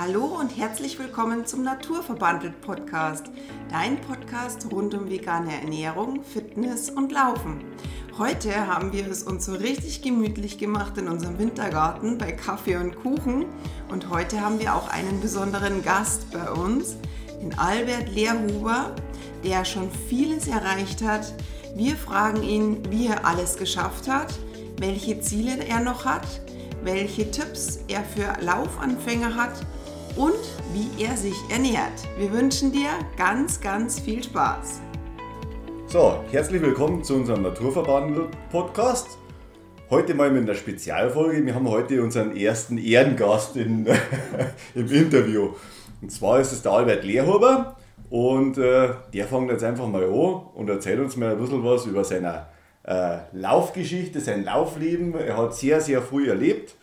Hallo und herzlich willkommen zum Naturverbandelt Podcast, dein Podcast rund um vegane Ernährung, Fitness und Laufen. Heute haben wir es uns so richtig gemütlich gemacht in unserem Wintergarten bei Kaffee und Kuchen und heute haben wir auch einen besonderen Gast bei uns, den Albert Lehrhuber, der schon vieles erreicht hat. Wir fragen ihn, wie er alles geschafft hat, welche Ziele er noch hat, welche Tipps er für Laufanfänger hat und wie er sich ernährt. Wir wünschen dir ganz, ganz viel Spaß. So, herzlich willkommen zu unserem Naturverband-Podcast. Heute mal mit einer Spezialfolge. Wir haben heute unseren ersten Ehrengast in, im Interview. Und zwar ist es der Albert Lehrhuber und äh, der fängt jetzt einfach mal an und erzählt uns mal ein bisschen was über seine äh, Laufgeschichte, sein Laufleben. Er hat sehr, sehr früh erlebt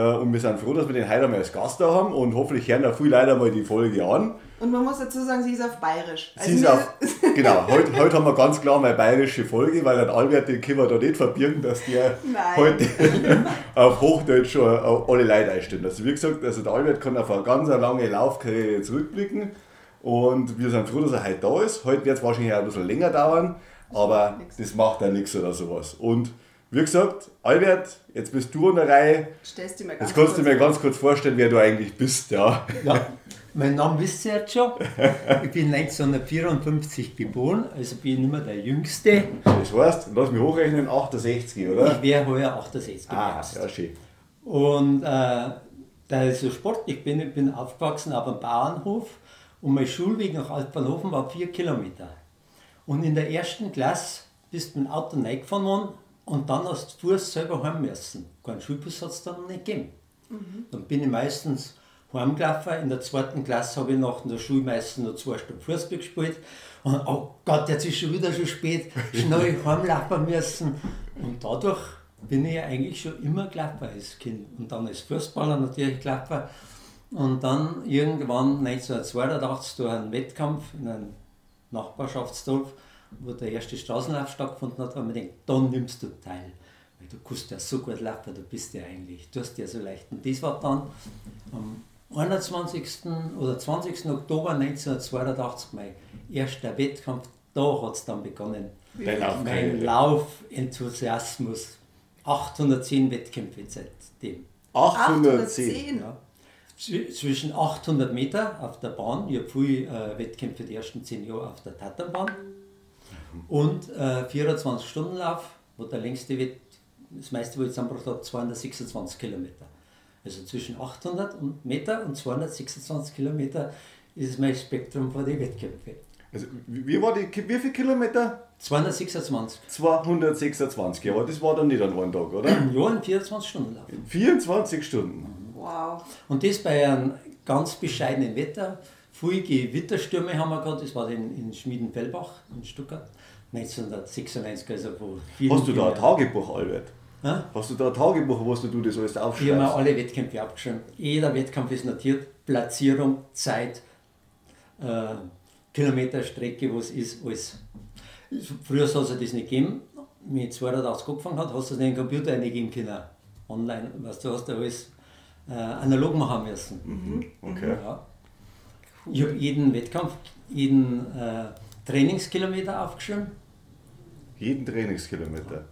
und wir sind froh, dass wir den heute mal als Gast da haben und hoffentlich hören da viel leider mal die Folge an. Und man muss dazu sagen, sie ist auf Bayerisch. Also sie ist auf, genau, heute, heute haben wir ganz klar mal bayerische Folge, weil ein Albert, den können wir da nicht verbirgen, dass der Nein. heute auf Hochdeutsch schon alle Leute einstellen. Also wie gesagt, also der Albert kann auf eine ganz lange Laufkarriere zurückblicken und wir sind froh, dass er heute da ist. Heute wird es wahrscheinlich auch ein bisschen länger dauern, aber das macht ja nichts oder sowas. Und wie gesagt, Albert, jetzt bist du an der Reihe. Stellst du mir ganz jetzt kannst du mir ganz kurz vorstellen, wer du eigentlich bist. Ja. ja, mein Name wisst ihr jetzt schon. Ich bin 1954 geboren, also bin ich nicht mehr der Jüngste. Das heißt, lass mich hochrechnen, 68, oder? Ich wäre heuer 68 Ah, ja, schön. Und äh, da ich so sportlich bin, ich bin aufgewachsen auf einem Bauernhof und mein Schulweg nach Altbahnhofen war vier Kilometer. Und in der ersten Klasse bist du mit dem Auto reingefahren worden und dann hast du Fuß selber heim müssen. Keinen Schulbus hat es dann nicht gegeben. Mhm. Dann bin ich meistens heimgelaufen. In der zweiten Klasse habe ich nach der Schule meistens noch zwei Stunden Fußball gespielt. Und oh Gott, jetzt ist schon wieder so spät, schnell heimlaufen müssen. Und dadurch bin ich ja eigentlich schon immer gelaufen als Kind. Und dann als Fußballer natürlich gelaufen. Und dann irgendwann 1982 durch einen Wettkampf in einem Nachbarschaftsdorf wo der erste Straßenlauf stattgefunden hat, haben wir gedacht, dann nimmst du teil. Weil du kannst ja so gut laufen, du bist ja eigentlich, du hast ja so leicht. Und das war dann am 21. oder 20. Oktober 1982 mein erster Wettkampf. Da hat es dann begonnen. Lauf mein Laufenthusiasmus. 810 Wettkämpfe seitdem. 810? Ja. Zwischen 800 Meter auf der Bahn, ich habe viele äh, Wettkämpfe die ersten 10 Jahre auf der Tatanbahn und äh, 24-Stunden-Lauf, wo der längste Wett, das meiste, wo ich zusammengebracht habe, 226 Kilometer. Also zwischen 800 Meter und 226 Kilometer ist mein Spektrum von den Wettkämpfen. Also, wie war die, wie viele Kilometer? 226. 226, ja, aber das war dann nicht an einem Tag, oder? Ja, in 24 Stunden Lauf. In 24 Stunden? Wow. Und das bei einem ganz bescheidenen Wetter. Viele Gewitterstürme haben wir gehabt, das war in, in Schmiedenfellbach in Stuttgart. 1996, also wo Hast du da ein Tagebuch, Albert? Ha? Hast du da ein Tagebuch, wo du das alles aufschreibst? Ich habe mir alle Wettkämpfe abgeschrieben. Jeder Wettkampf ist notiert, Platzierung, Zeit, äh, Kilometerstrecke, was ist, alles. Früher soll es das nicht geben. Mit 280 angefangen hat, hast du es in den Computer eingeben können. Online, was du hast da alles äh, analog machen müssen. Mhm. Okay. Ja. Ich habe jeden Wettkampf, jeden äh, Trainingskilometer aufgeschrieben. Jeden Trainingskilometer?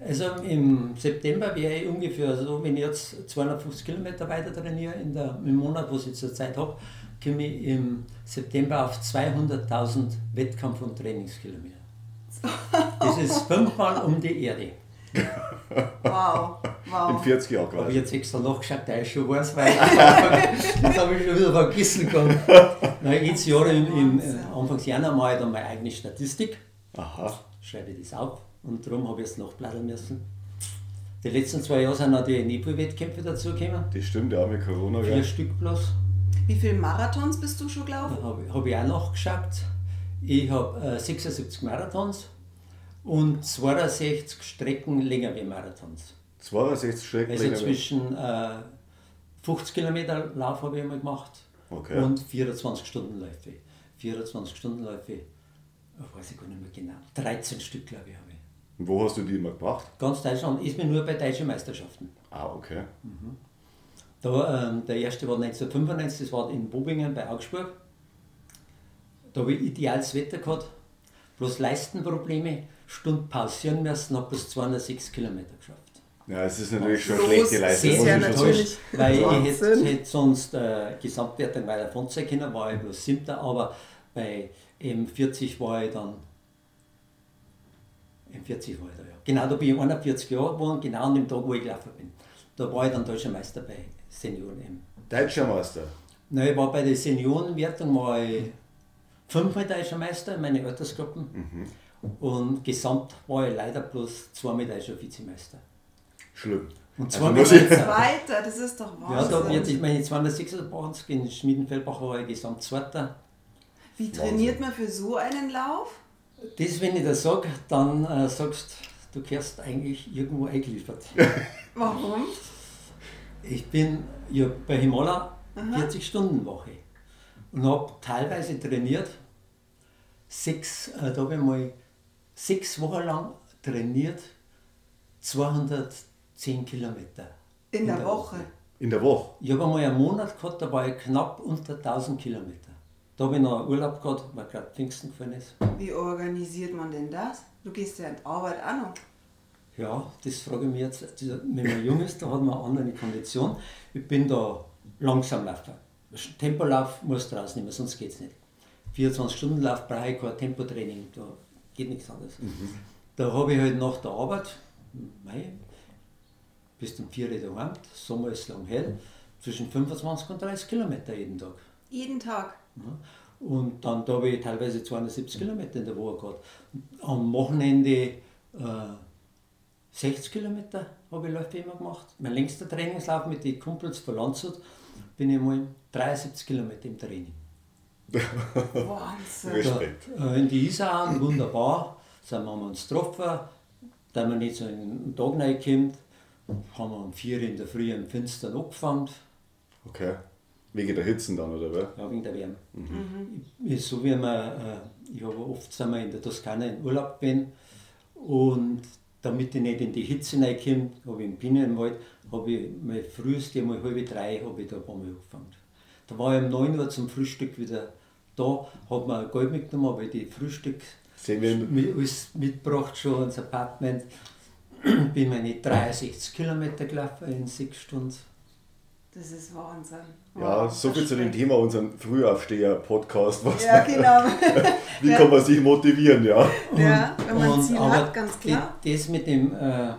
Also im September wäre ich ungefähr so, wenn ich jetzt 250 Kilometer weiter trainiere in der, im Monat, wo ich zur Zeit habe, komme ich im September auf 200.000 Wettkampf- und Trainingskilometer. Das ist fünfmal um die Erde. Wow, wow. In 40 Jahren quasi. Habe ich jetzt extra nachgeschaut, der ist schon weiß, weil das habe ich schon wieder vergessen gehabt. Jedes Jahr im, im äh, Anfangs Januar mache ich dann meine eigene Statistik. Aha. Schreibe ich das auf und darum habe ich es nachblättern müssen. Die letzten zwei Jahre sind auch die Nebelwettkämpfe dazugekommen. Das stimmt, ja, mit Corona. Vier ja. Stück bloß. Wie viele Marathons bist du schon gelaufen? Habe hab ich auch nachgeschaut. Ich habe äh, 76 Marathons und 62 Strecken länger wie Marathons. 62 Strecken also länger? Also zwischen äh, 50 Kilometer Lauf habe ich einmal gemacht okay. und 24 Stunden Läufe. 24 Stunden Läufe, oh, weiß ich gar nicht mehr genau, 13 Stück glaube ich habe ich. Und wo hast du die immer gemacht? Ganz Deutschland, ist mir nur bei deutschen Meisterschaften. Ah, okay. Mhm. Da, ähm, der erste war 1995, das war in Bobingen bei Augsburg. Da habe ich ideales Wetter gehabt, bloß Leistenprobleme, Stunde pausieren müssen, habe bis 206 Kilometer geschafft. Ja, es ist natürlich schon Los, schlechte Leistung. schon sagen. natürlich Weil ich hätte, hätte sonst äh, Gesamtwertung weiter von sein können, war ich bloß siebter, aber bei M40 war ich dann. M40 war ich da, ja. Genau, da bin ich 41 Jahre geworden, genau an dem Tag, wo ich gelaufen bin. Da war ich dann deutscher Meister bei Senioren M. Deutscher Meister. Nein, ich war bei der Seniorenwertung war ich fünfmal deutscher Meister in meinen Altersgruppen. Und gesamt war ich leider bloß zweimal deutscher Vizemeister. Schlimm. Und Also zweimal muss ich- Zweiter, das ist doch Ja, da Wahnsinn. wird ich meine 286 in Schmiedenfeldbach war ich gesamt Zweiter. Wie trainiert man für so einen Lauf? Das, wenn ich das sage, dann äh, sagst du, gehörst eigentlich irgendwo eingeliefert. Warum? Ich bin ja bei Himala 40-Stunden-Woche und habe teilweise trainiert, sechs, äh, da habe ich mal sechs Wochen lang trainiert, 210 Kilometer. In der Woche. In der Woche. Ich habe einmal einen Monat gehabt, da war ich knapp unter 1000 Kilometer. Da habe ich noch Urlaub gehabt, weil gerade Pfingsten gefallen ist. Wie organisiert man denn das? Du gehst ja in die Arbeit auch noch. Ja, das frage ich mich jetzt. Also, Wenn man jung ist, da hat man eine andere Kondition. Ich bin da langsam laufen. Tempolauf muss draußen nehmen, sonst geht es nicht. 24-Stunden-Lauf brauche ich kein Tempotraining, da geht nichts anderes. Da habe ich halt nach der Arbeit, mei, bis um 4 Uhr daheim, Sommer ist lang hell, zwischen 25 und 30 Kilometer jeden Tag. Jeden Tag. Ja. Und dann da habe ich teilweise 270 Kilometer in der Woche gehabt. Am Wochenende äh, 60 Kilometer habe ich Läufe immer gemacht. Mein längster Trainingslauf mit den Kumpels von Landshut bin ich mal 73 Kilometer im Training. Wahnsinn. Respekt. Da, äh, in die Isar, wunderbar, sind wir uns getroffen, da wir nicht so in den Tag reinkommt, haben wir um 4 Uhr in der Früh im Fenster angefangen. Okay. Wegen der Hitzen dann, oder was? Ja, wegen der Wärme. Ich, so wie man, äh, ich habe oft sind wir in der Toskana in Urlaub bin und damit ich nicht in die Hitze reinkomme, habe ich im Bienenwald, habe ich mein früheste, mal halb drei, habe ich da ein paar Mal angefangen. Da war ich um 9 Uhr zum Frühstück wieder da, habe mir ein Gold mitgenommen, habe ich die Frühstück mit, alles mitgebracht schon ins Apartment. Bin meine 63 Kilometer gelaufen in sechs Stunden. Das ist Wahnsinn. Ja, Wow, so viel zu dem. Thema, unseren Frühaufsteher-Podcast. Was Ja, genau. Wie Ja. kann man sich motivieren, ja? Ja, wenn man ein Ziel aber hat, ganz klar. Das mit dem, äh,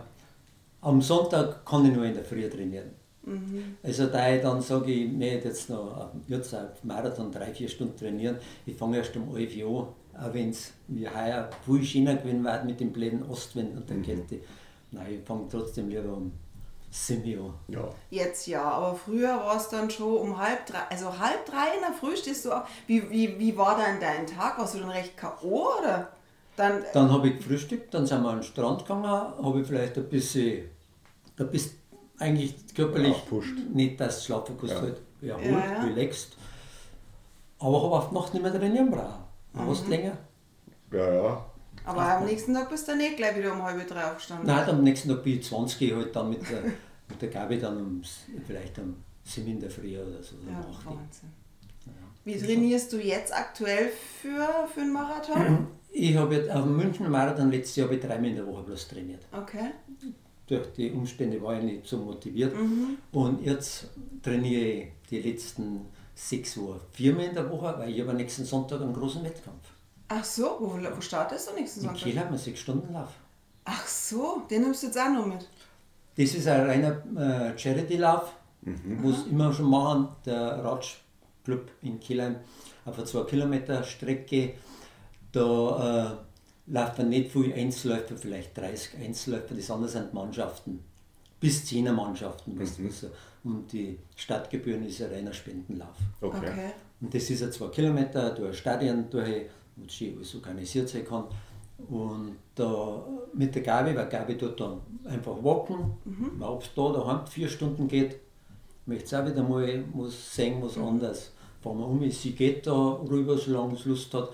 am Sonntag kann ich nur in der Früh trainieren. Mhm. Also da ich dann sage, ich möchte jetzt noch auf- jetzt auf Marathon drei, vier Stunden trainieren, ich fange erst um 11 Uhr an, auch wenn es wie heuer viel schöner gewesen war mit dem blöden Ostwind und Mhm. der Kälte. Nein, ich fange trotzdem lieber um 7 Uhr. Ja. Jetzt ja, aber früher war es dann schon um halb drei, also halb drei in der Früh stehst du auf. Wie, wie, wie war dann dein Tag? Warst du dann recht K.O. oder? Dann, Dann habe ich gefrühstückt, dann sind wir an den Strand gegangen, habe ich vielleicht ein bisschen, da bist eigentlich körperlich nicht das Schlaffokus Ja. halt erholt, Ja, relaxed. Aber habe auf Nacht nicht mehr trainieren brauchen. Mhm. Hast länger? Ja, ja. aber am nächsten Tag bist du nicht gleich wieder um halb drei aufgestanden. Nein, am nächsten Tag bin ich 20 halt dann mit der, mit der Gabi dann um, vielleicht um 7 in der Früh oder so. Ja, 8 Uhr. Wahnsinn. Wie trainierst du jetzt aktuell für, für einen Marathon? Ich habe jetzt auf dem München Marathon letztes Jahr habe ich dreimal in der Woche bloß trainiert. Okay. Durch die Umstände war ich nicht so motiviert. Mhm. Und jetzt trainiere ich die letzten sechs Wochen viermal in der Woche, weil ich habe nächsten Sonntag einen großen Wettkampf. Ach so, wo, wo startest du nächsten In Sonntag? Kiel haben wir sechs Stunden Lauf. Ach so, den nimmst du jetzt auch noch mit. Das ist ein reiner äh, Charity-Lauf, wo es immer schon machen, der Radclub in Kielheim auf einer 2 Kilometer Strecke. Da äh, laufen nicht viele Einzelläufer, vielleicht 30 Einzelläufer, das andere sind Mannschaften, bis 10 Mannschaften. weißt du, so. Und die Stadtgebühren ist ein reiner Spendenlauf. Okay. Okay. Und das ist ein 2 Kilometer durch ein Stadion, durch, wo schön alles organisiert sein kann. Und da mit der Gabi, weil Gabi tut dann einfach walken, mhm. ob es da daheim vier Stunden geht, möchte es auch wieder mal was sehen, was anderes. Fahren wir um, sie geht da rüber, solange sie Lust hat.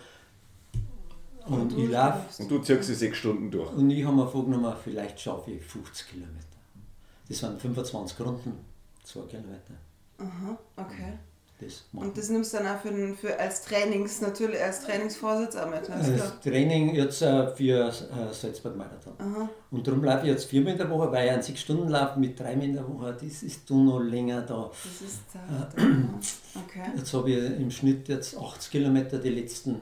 Und, du ich laufe. Und du ziehst die sechs Stunden durch. Und ich habe mir vorgenommen, vielleicht schaffe ich 50 Kilometer. Das waren 25 Runden. zwei Kilometer. Aha, okay. Das machen Und das nimmst du dann auch für, den- für als Trainings, natürlich als Trainingsvorsitz auch mit. Alles klar. Das Training jetzt äh, für äh, Salzburg-Marathon. Und darum laufe ich jetzt viermal in der Woche, weil ich einen 6-Stunden-Lauf mit dreimal in der Woche, das ist du noch länger da. Das ist zart. Aha. Okay. Jetzt habe ich im Schnitt jetzt 80 Kilometer die letzten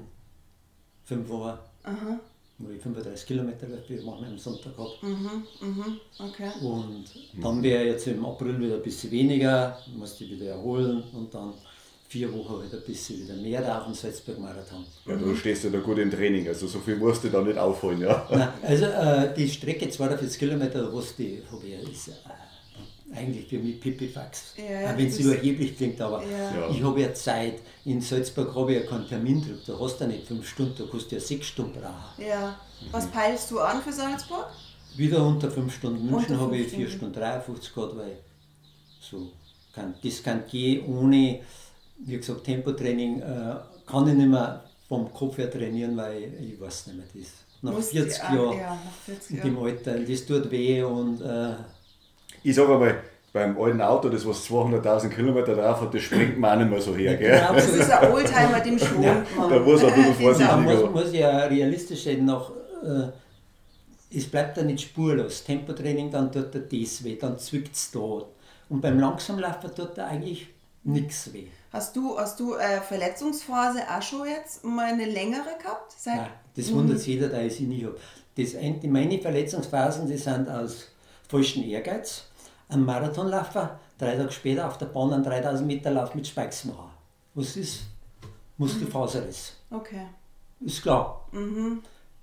fünf Wochen. Aha. Wo ich 35 Kilometer wir machen am Sonntag gehabt. Mhm, mhm, okay. Und dann wäre jetzt im April wieder ein bisschen weniger, musste ich wieder erholen und dann vier Wochen wieder ein bisschen wieder mehr da auf dem Salzburg-Marathon. Ja, du stehst ja da gut im Training, also so viel musst du da nicht aufholen, ja. Nein, also äh, die Strecke 42 Kilometer, was die habe ich, ist äh, eigentlich für mich Pipifax. Ja, Auch wenn es überheblich klingt, aber Ja. Ich habe ja Zeit. In Salzburg habe ich ja keinen Termindruck. Da hast du ja nicht fünf Stunden, da kannst du ja sechs Stunden brauchen. Ja. Was peilst du an für Salzburg? Wieder unter fünf Stunden. München habe ich vier Stunden. Stunden 53 gehabt, weil so kann, das kann gehen ohne, wie gesagt, Tempotraining äh, kann ich nicht mehr vom Kopf her trainieren, weil ich weiß nicht mehr das. Nach Musst- 40 ja, Jahren Ja, nach 40 in Jahren. dem Alter, das tut weh und äh, Ich sage einmal, beim alten Auto, das was 200.000 Kilometer drauf hat, das springt man auch nicht mehr so her, gell? genau Das so ist ein Oldtimer, dem schwont Ja, man. da muss er ein bisschen Den vorsichtig Ja. muss, muss ja realistisch sein, nach, äh, es bleibt ja nicht spurlos. Tempotraining, dann tut er das weh, dann zwickt es da. Und beim Langsamlaufen tut er eigentlich nichts weh. Hast du, hast du äh, Verletzungsphase auch schon jetzt mal eine längere gehabt? Seit, Nein, das wundert sich jeder, da ich sie nicht habe. Meine Verletzungsphasen die sind aus falschem Ehrgeiz. Ein Marathonläufer, drei Tage später auf der Bahn einen 3000 Meter Lauf mit Spikes machen. Was ist? Muskelfaserriss. Okay. Ist klar.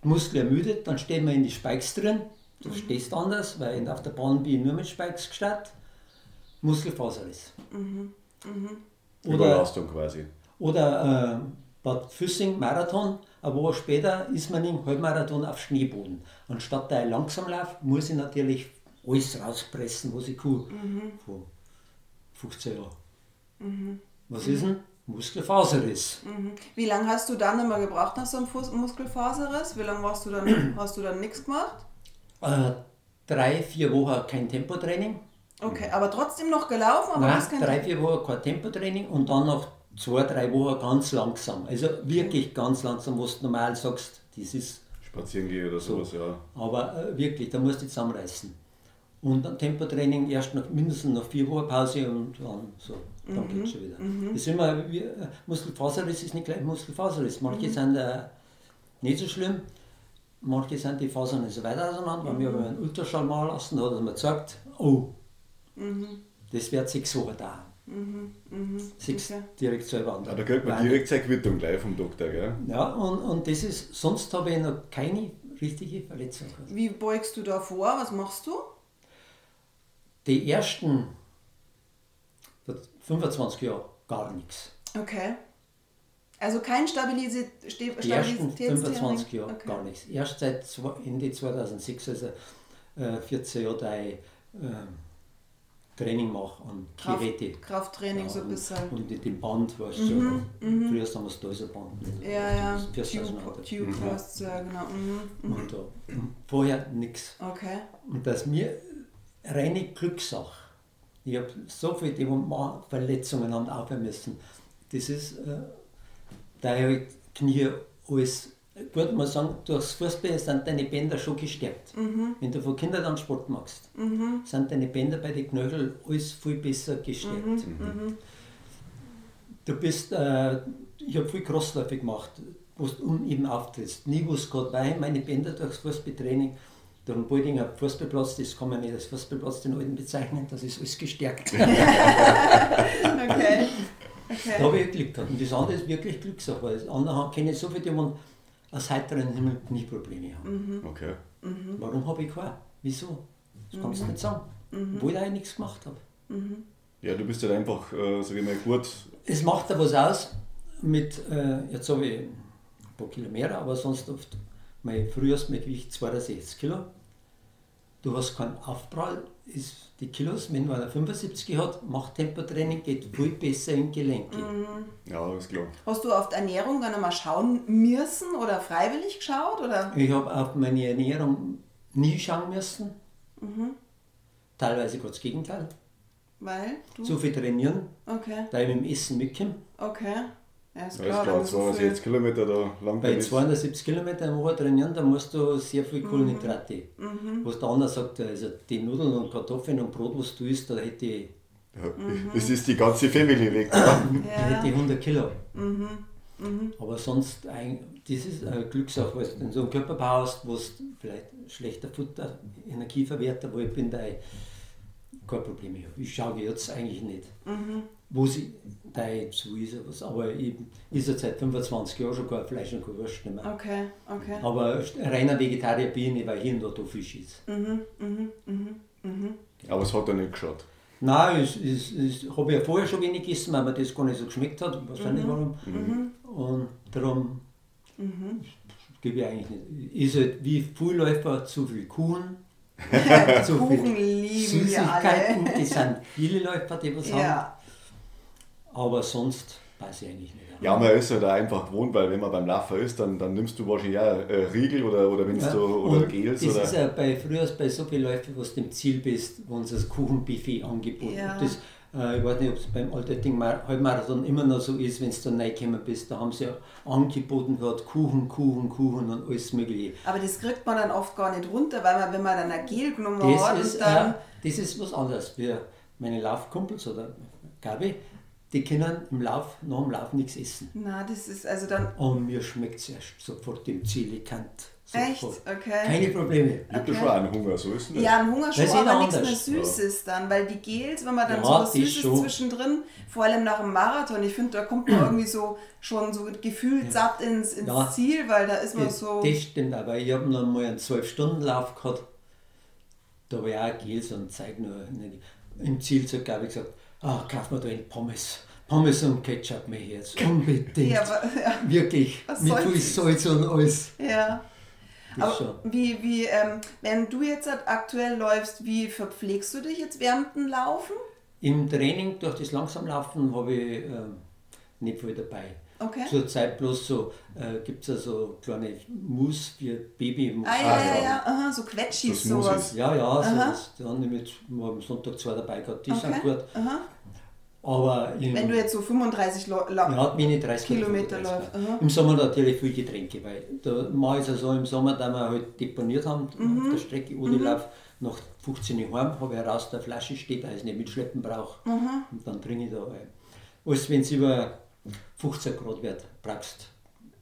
Muskel ermüdet, dann stehen wir in die Spikes drin. Du stehst anders, weil auf der Bahn bin ich nur mit Spikes gestartet. Muskelfaserriss. Oder, Überlastung quasi. oder äh, Bad Füssing Marathon, eine Woche später ist man im Halbmarathon auf Schneeboden. Anstatt der langsam läuft, muss ich natürlich alles rauspressen, was ich kann. Von 15 Jahren. Was ist denn? Muskelfaserriss. Mhm. Wie lange hast du dann immer gebraucht nach so einem Fuß Muskelfaserriss? Wie lange warst du dann, hast du dann nichts gemacht? Äh, drei, vier Wochen kein Tempotraining. Okay, aber trotzdem noch gelaufen, aber Nein, hast kein drei, vier Wochen kein Tempotraining und dann noch zwei, drei Wochen ganz langsam. Also wirklich ganz langsam, was du normal sagst, das ist, Spazieren gehen oder sowas, ja. aber äh, wirklich, da musst du dich zusammenreißen. Und dann Tempotraining erst noch mindestens noch vier Wochen Pause und dann so, dann geht's schon wieder. Das ist immer, wie, Muskelfaserriss ist nicht gleich Muskelfaserriss. Manche sind äh, nicht so schlimm, manche sind die Fasern nicht so weit auseinander. Wenn wir aber einen Ultraschall machen lassen, da hat mir gesagt, oh, das wird sechs Wochen dauern. Sechs Okay. direkt selber an. Ja, da kriegt man direkt seine Quittung gleich vom Doktor, gell? Ja, und, und das ist, sonst habe ich noch keine richtige Verletzung gehabt. Wie beugst du da vor? Was machst du? Die ersten 25 Jahre gar nichts. Okay. Also kein Stabilisi Ste Die ersten Stabilitätstraining? 25 Jahre okay. gar nichts. Erst seit Ende 2006, also äh, 14 Jahre, da ich äh, Training mache und Kraft, Geräte. Krafttraining so ein bisschen. und mit dem Band, weißt du, schon. Früher haben wir das Laserband. Ja, ja. Fürs Tube. Tube Thrust, ja genau. Mhm. Und da, vorher nichts. Okay. Und das ist mir reine Glückssache. Ich habe so viele, Verletzungen haben aufhören müssen. Das ist, äh, da ich Knie alles, gut man sagen, durchs Fußball sind deine Bänder schon gestärkt. Wenn du von Kindern an Sport machst, sind deine Bänder bei den Knöcheln alles viel besser gestärkt. Du bist, äh, ich habe viel Crossläufe gemacht, wo du uneben auftrittst. Nie was gerade, weil meine Bänder durchs Fußballtraining, am Boldinger Fußballplatz, das kann man nicht als Fußballplatz den alten bezeichnen, das ist alles gestärkt. Okay. Da Okay. habe ich Glück gehabt. Und das andere ist wirklich Glückssache, weil das andere kenne ich so viele, die man aus heiteren Himmel nie Probleme haben. Okay. Warum habe ich keine? Wieso? Das kannst du nicht sagen. Obwohl ich eigentlich nichts gemacht habe. Ja, du bist halt einfach, äh, sag ich mal, gut. Es macht da was aus mit, äh, jetzt habe ich ein paar Kilo mehr, aber sonst oft, mein früheres Gewicht 62 Kilo. Du hast keinen Aufprall, ist die Kilos, wenn man 75 hat, macht Tempotraining, geht viel besser in Gelenke. Ja, alles klar. Hast du auf die Ernährung dann einmal schauen müssen oder freiwillig geschaut? Oder? Ich habe auf meine Ernährung nie schauen müssen. Teilweise gerade das Gegenteil. Weil? Du? Zu viel trainieren, Okay, da ich mit dem Essen mitkomme. okay. Ja, ist Ja, klar, ist wenn klar, du so 260 viel... Kilometer da lang Bei bist. 270 Kilometern im Woche trainieren, da musst du sehr viel Mhm. Kohlenhydrate. Was der andere sagt, also die Nudeln und Kartoffeln und Brot, was du isst, da hätte ich, Ja, Das ist die ganze Family weg. Ja. da Mhm. Ja. hätte ich 100 Kilo. Mhm. Aber sonst, ein- das ist eine Glückssache, weil du in so einem Körperbau hast, wo du vielleicht schlechter Futter, Energieverwerter, wo ich bin, da ich kein Problem habe. Ich schaue jetzt eigentlich nicht. Mhm. Wo sie, da so ist was, aber ich ist ja seit 25 Jahren schon kein Fleisch und kein Wurst nicht mehr. Okay, okay. Aber reiner Vegetarier bin ich weil hier und da da Fisch ist. Mhm, mhm, mhm, mhm. Aber es hat ja nicht geschaut. Nein, es, es, es habe ich ja vorher schon wenig gegessen, weil mir das gar nicht so geschmeckt hat. Ich weiß Mhm. nicht warum. Und darum gebe ich eigentlich nicht. Ist halt wie Frühläufer zu viel Kuchen, zu Kuchen viel lieben wir alle. Süßigkeiten. Das sind viele Läufer, die was haben. Ja, Aber sonst weiß ich eigentlich nicht. Ja, man ist ja da einfach gewohnt, weil wenn man beim Laufen ist, dann, dann nimmst du wahrscheinlich auch äh, Riegel oder, oder wenn Ja, du oder und Gels das oder. ist ja bei, früher bei so vielen Läufen, wo du im Ziel bist, wo uns das Kuchenbuffet angeboten Ja. das, äh, Ich weiß nicht, ob es beim Altötting Halbmarathon immer noch so ist, wenn du da reingekommen bist. Da haben sie ja angeboten gehabt, Kuchen, Kuchen, Kuchen und alles Mögliche. aber das kriegt man dann oft gar nicht runter, weil man, wenn man dann ein Gel genommen hat Das ist, und dann... äh, das ist was anderes. Wir, meine Laufkumpels oder Gabi, die können im Lauf, nach dem Lauf nichts essen. Na, das ist also dann... Und mir schmeckt es erst sofort im Ziel, ich kann Echt? Okay. Keine Probleme. Ich habe schon einen Hunger, so ist es nicht. Ja, ein Hunger schon, aber ja nichts mehr. Süßes dann, weil die Gels, wenn man dann Ja, so was Süßes schon. zwischendrin, vor allem nach dem Marathon, ich finde, da kommt man irgendwie so schon so gefühlt satt ins, ins Ja. Ziel, weil da ist man Das, so... das stimmt, aber ich habe noch mal einen 12-Stunden-Lauf gehabt. Da war ich auch Gels und Zeug nur. Im Ziel zu glaube ich gesagt, ah, kauf mir da ein Pommes. Pommes und Ketchup mir jetzt. Unbedingt. Ja, aber, ja, Wirklich. Was Mit viel Salz und alles. ja. Das Aber wie, wie ähm, wenn du jetzt halt aktuell läufst, wie verpflegst du dich jetzt während dem Laufen? Im Training durch das Langsamlaufen habe ich ähm, nicht viel dabei. Okay. Zurzeit bloß so, äh, gibt es ja so kleine Mus für baby Ah, ja, ja, ja. aha, so Quetschis, So sowas. Ja, ja, so Aha. das, da habe ich mit, wir haben am Sonntag zwei dabei gehabt, die sind Okay. gut. Aha. Aber im, Wenn du jetzt so 35 Lo La ja, meine 30 Kilometer oder 35. läufst. Im Sommer natürlich viel Getränke, weil da mache ich es ja so im Sommer, da wir halt deponiert haben Mhm. auf der Strecke, ohne Lauf, nach 15 Uhr heim, habe ich heraus, der Flasche steht, da ich nicht mitschleppen brauche. Mhm. Und dann trinke ich da ein. Alles, wenn es über 15 Grad wird, brauchst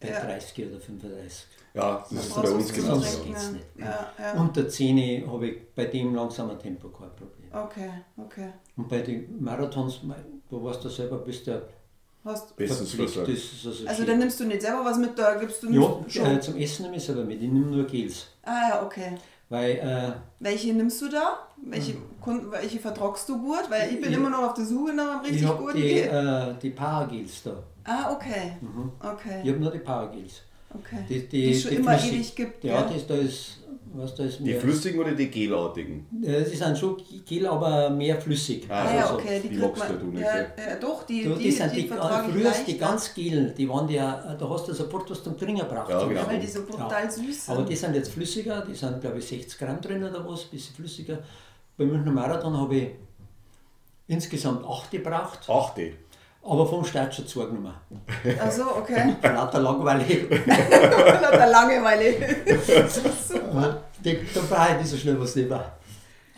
du bei Ja. 30 oder 35. Ja, das ist bei uns genauso. ja. nicht. Ja, ja. Unter 10 habe ich bei dem langsamen Tempo kein Problem. Okay, okay. Und bei den Marathons, du weißt ja selber, bist du Hast, Bestens versorgt. Also also dann nimmst du nicht selber was mit, da gibst du Ja, nicht schon. äh, zum Essen nehme ich selber mit. Ich nehme nur Gels. Ah ja, okay. Weil, äh, Welche nimmst du da? Welche, Kunden, welche vertrockst du gut? Weil ich bin Ich- immer noch auf der Suche nach einem ich richtig guten die, Gel. äh, die Paragels da. Ah, okay. Mhm. Ich Okay. habe nur die Paragels. okay. Die, Die es schon immer flüssig- ewig gibt. Ja, gell? das, da ist, was da ist Die mehr. flüssigen oder die gelartigen? Äh, Sie sind schon Gel, aber mehr flüssig. Ah, Ah ja, Also, okay, die, die kriegt magst man. du nicht, ja, ja, doch, die, Du, die, die, sind die, die, früher die ganz gelen, die waren ja, da hast du sofort was zum Trinken braucht. Ja, genau. Ja, weil die so brutal süß sind. Aber die sind jetzt flüssiger, die sind glaube ich 60 Gramm drin oder was, bisschen flüssiger. Beim Münchner Marathon habe ich insgesamt 8 gebraucht, Achte. aber vom Start schon zugenommen. Also, okay. Lauter langweilig. Lauter Langeweile. Super. Die, da brauche ich nicht so schnell was lieber.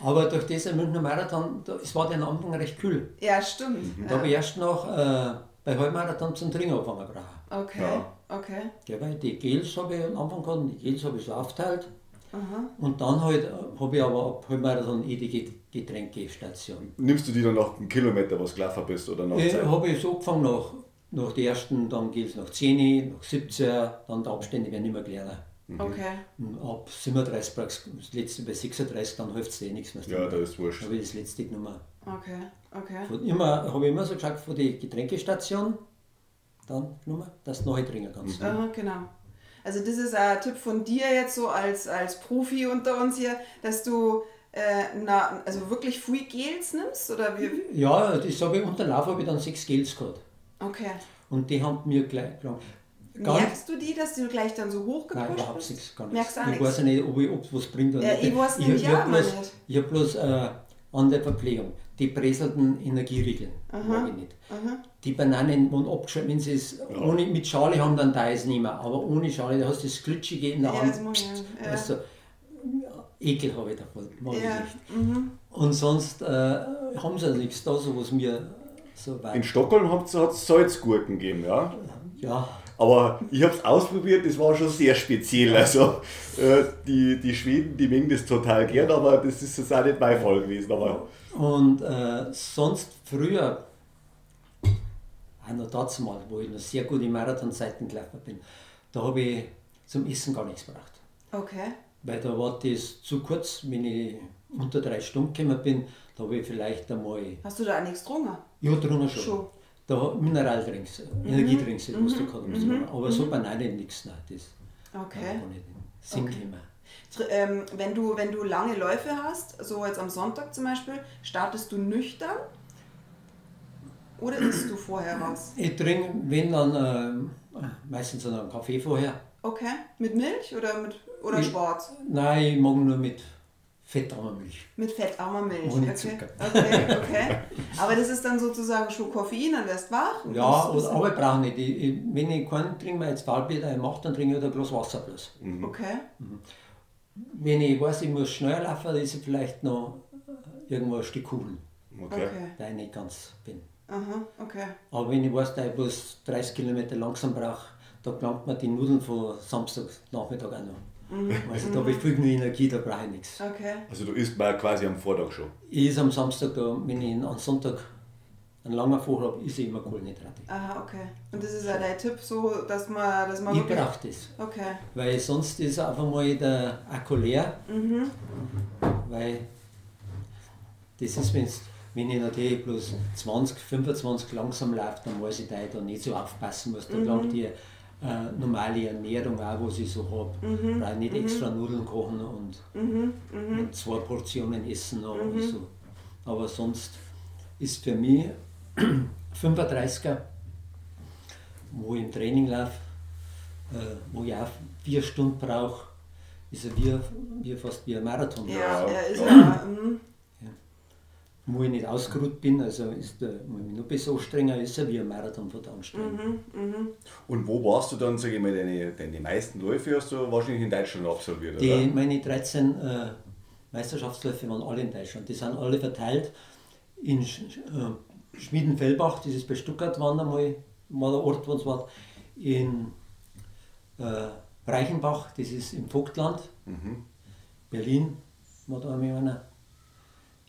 Aber durch diesen Münchner Marathon, da, es war am Anfang recht kühl. Ja, stimmt. Da habe ich erst noch äh, bei Halbmarathon zum Trinken angefangen brauchen. Okay, Ja. okay. Ja, weil die Gels habe ich am Anfang gehabt, die Gels habe ich so aufgeteilt. Aha. Und dann halt, äh, habe ich aber ab Halbmarathon eh die Get- Getränkestation. Nimmst du die dann nach einem Kilometer, was gelaufen bist oder nach Ich Zeit? habe ich so angefangen nach, nach der ersten, dann geht es nach 10, nach 17, dann die Abstände werden immer kleiner. Okay. Und ab 37 brauchst du das letzte bei 36, dann hilft es dir eh nichts mehr. Ja, da ist wurscht. habe ich das letzte genommen. Okay. Okay. Von immer, habe ich immer so geschaut, von der Getränkestation, dann genommen, dass du nachher trinken kannst. Aha, genau. Also das ist ein Tipp von dir jetzt so als, als Profi unter uns hier, dass du äh, na, also wirklich Free Gels nimmst oder wie? Ja, das habe ich unter Lauf habe ich dann sechs Gels gehabt. Okay. Und die haben mir gleich gelangt. Merkst du die, dass du gleich dann so Nein, hochgepusht überhaupt bist? nichts, gar nichts. Merkst du auch ich nichts? weiß ja nicht, ob es was bringt oder Ja, nicht. ich weiß nämlich ich hab auch bloß, nicht. Ich habe bloß äh, an der Verpflegung. die breselten Energieriegeln. Mag ich nicht. Die Bananen, wenn, abgeschnitten, wenn sie es ohne, mit Schale haben, dann da ist nicht mehr. Aber ohne Schale, da hast du das Glitschige in der Ja, Hand. das ich nicht. Ja. Also, Ekel habe ich davon. Mag ich Ja. nicht. Und sonst äh, haben sie nichts da, so was mir so In weit. Stockholm hat es Salzgurken gegeben, ja. Ja, Aber ich habe es ausprobiert, das war schon sehr speziell. Also äh, die, die Schweden, die mögen das total gern, aber das ist jetzt auch nicht mein Fall gewesen. Aber Und äh, sonst früher, auch noch dazu mal, wo ich noch sehr gut in Marathonzeiten gelaufen bin, da habe ich zum Essen gar nichts gebraucht. Okay. Weil da war das zu kurz, wenn ich unter drei Stunden gekommen bin, da habe ich vielleicht einmal, Hast du da auch nichts getrunken? ja drunter schon, Schon. Da Mineraldrinks, Energiedrinks, was da gehabt haben. Aber so Bananen nichts, nein, das Okay. Sinn Okay. Ähm, wenn, du, wenn du lange Läufe hast, so jetzt am Sonntag zum Beispiel, startest du nüchtern oder isst du vorher was? Ich trinke, wenn dann, ähm, meistens einen Kaffee vorher. Okay. Mit Milch oder mit oder Ich- schwarz? Nein, ich mag nur mit fettarmer Milch. Mit fettarmer Milch. Ohne okay. Zucker. okay, okay. Aber das ist dann sozusagen schon Koffein, dann wirst du wach. und Ja, oder, aber ich brauche nicht. Ich, ich, wenn ich keinen trinke, mir jetzt Fallbier mache, dann trinke ich halt ein Glas Wasser bloß. bisschen- Okay. Wenn ich weiß, ich muss schneller laufen, dann ist ich vielleicht noch irgendwo ein Stück Kugeln, okay. Okay. weil ich nicht ganz bin. Aha, okay. Aber wenn ich weiß, dass ich bloß 30 Kilometer langsam brauche, da gelangt mir die Nudeln von Samstagnachmittag auch noch. Also da habe ich viel genug Energie, da brauche ich nichts. Okay. Also du isst mal quasi am Vortag schon. Ich ist am Samstag, da, wenn ich am Sonntag einen langen Vor habe, ist ich immer Kohlenhydrate. Aha, okay. Und das ist ja dein Tipp, so dass man, dass man Ich brauche das. Okay. Weil sonst ist einfach mal der Akku leer. Weil das ist, wenn's, wenn ich natürlich bloß 20, 25 langsam laufe, dann weiß ich, dass ich da nicht so aufpassen muss. Da langt die äh, normale Ernährung auch, was ich so habe. Brauche ich nicht extra Nudeln kochen und, und zwei Portionen essen noch und so. Aber sonst ist für mich 35er, wo ich im Training laufe, äh, wo ich auch vier Stunden brauche, ist er wie, wie fast wie ein Marathon. Ja, Ja, ist ja. Mhm. Wo ich nicht ausgeruht bin, also ist der, wo ich mich noch besser anstrengen, ist er wie ein Marathon von der Anstrengung. Und wo warst du dann, sag ich mal, deine, deine meisten Läufe hast du wahrscheinlich in Deutschland absolviert, Die, oder? meine 13 äh, Meisterschaftsläufe waren alle in Deutschland. Die sind alle verteilt in Sch äh, Schmiedenfellbach, das ist bei Stuttgart, waren einmal, war der Ort, wo es war, in äh, Reichenbach, das ist im Vogtland, Berlin war da einmal einer,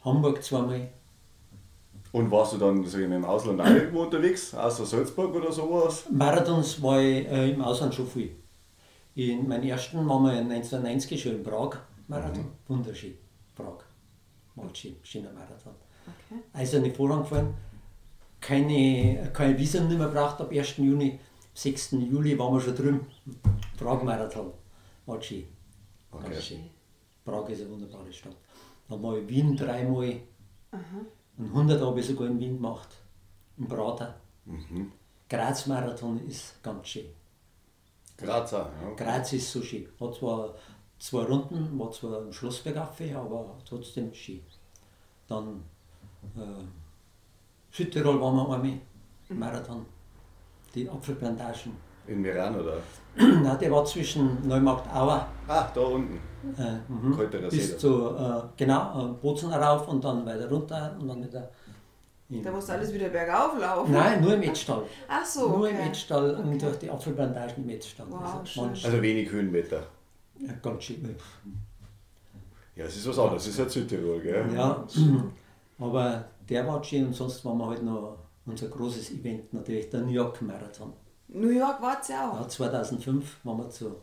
Hamburg zweimal. Und warst du dann, ich mal, im Ausland auch irgendwo unterwegs, außer Salzburg oder sowas? Marathons war ich äh, im Ausland schon viel. In meinen ersten waren wir 1990 schon in Prag, Marathon. Wunderschön, Prag. War schön, schöner Marathon. Okay. Eiserne Vorhang gefallen, keine, kein Visum nicht mehr braucht ab 1. Juni. 6. Juli waren wir schon drüben. Prag-Marathon. War schön. Ganz Okay. schön. Prag ist eine wunderbare Stadt. Dann war ich Wien dreimal. Und 100 habe ich sogar in Wien gemacht. Im Prater. Graz-Marathon ist ganz schön. Grazer, ja. Graz ist so schön. Hat zwar zwei Runden, war zwar ein Schlossbergaffe, aber trotzdem schön. Dann äh, Südtirol waren wir einmal, Marathon, die Apfelplantagen. In Meran, oder? Nein, der war zwischen Neumarkt-Auer Ah, da unten. äh, mhm, bis zu äh, genau, äh, Bozen rauf und dann weiter runter und dann wieder. Da musst du alles wieder bergauf laufen. Nein, nur im Etzstall. Ach so, Nur okay. im Etzstall und Okay. durch die Apfelplantagen im Etzstall. Wow, also, Also wenig Höhenmeter. ja, ganz schön. Ja, es ist was anderes, es ist ja Südtirol, gell? Ja, aber der war schön und sonst waren wir halt noch unser großes Event, natürlich der New York Marathon. New York war es ja auch. Ja, 2005 waren wir zu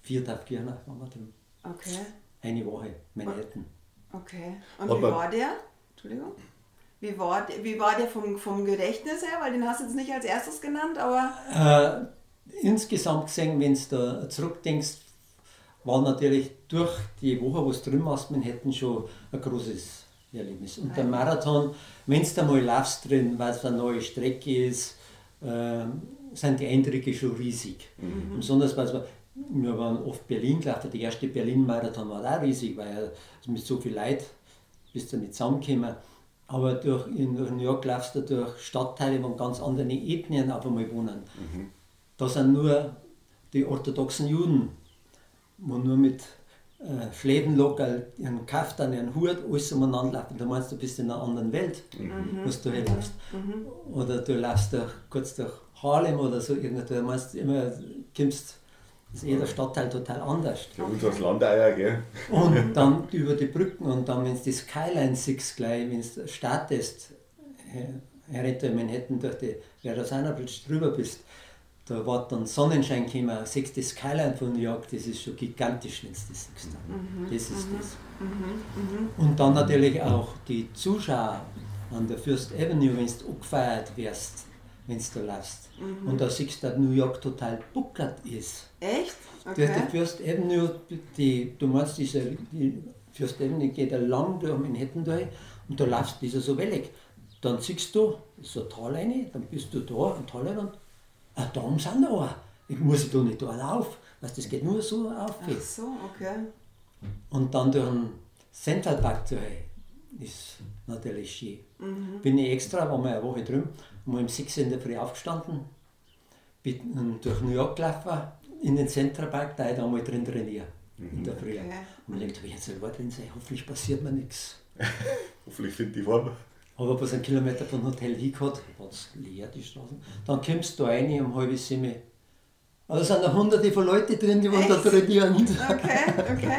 vier Tag Kirchner, waren wir. Okay, Eine Woche, Manhattan. okay. Und Aber- wie war der? Entschuldigung. Wie war, der- wie war der vom, vom Gedächtnis her? Weil den hast du jetzt nicht als erstes genannt, aber. Äh, insgesamt gesehen, wenn du da zurückdenkst, war natürlich durch die Woche, wo du drin warst, Manhattan schon ein großes Erlebnis. Und der Marathon, wenn du da mal laufst drin, weil es eine neue Strecke ist, äh, sind die Eindrücke schon riesig. Besonders, weil wir, waren oft Berlin gelaufen, der erste Berlin-Marathon war auch riesig, weil er mit so viel Leid bist du nicht zusammengekommen. Aber durch, in New York laufst du durch Stadtteile, wo ganz andere Ethnien auf einmal wohnen. Da sind nur die orthodoxen Juden, wo nur mit äh, Schledenlockerl, ihren Kaftan, ihren Hut, alles umeinander laufen. Da meinst du, du bist in einer anderen Welt, was du herläufst. Oder du laufst durch, kurz durch Harlem oder so irgendwo, da meinst du immer, kommst, ist jeder Stadtteil total anders. Für uns als Landeier, gell? Und dann über die Brücken und dann, wenn du die Skyline siehst, gleich, wenn du startest, herunter in Manhattan durch die Verrazana Bridge drüber bist, da war dann Sonnenschein gekommen, siehst die Skyline von New York, das ist schon gigantisch, wenn du das siehst. Das ist das. Und dann natürlich auch die Zuschauer an der First Avenue, wenn du angefeiert wirst, wenn du läufst. Und da siehst du, dass New York total buckert ist. Echt? Okay. die First Avenue, die, du meinst, diese, die First Avenue geht lang durch Manhattan durch und da läufst du so wellig. Dann siehst du, so ein Tal rein, dann bist du da, ein Tal rein und ah, da oben sind auch. Ich muss da nicht da auf, weißt, das geht nur so auf. Ach so, okay. Und dann durch den Central Park zu ist natürlich schön. Bin ich extra, war mal eine Woche drüben, mal um 6 Uhr in der Früh aufgestanden, bin durch New York gelaufen, in den Central Park, da ich da mal drin trainiere, in der Früh. Okay. Und ich denke, jetzt ich drin sein, hoffentlich passiert mir nichts. Hoffentlich findet die Form. Aber was einen Kilometer vom Hotel hingehabt, war es leer, die Straßen. Dann kommst du rein um halb sieben. Aber da sind noch hunderte von Leuten drin, die wollen da trainieren. Okay, okay.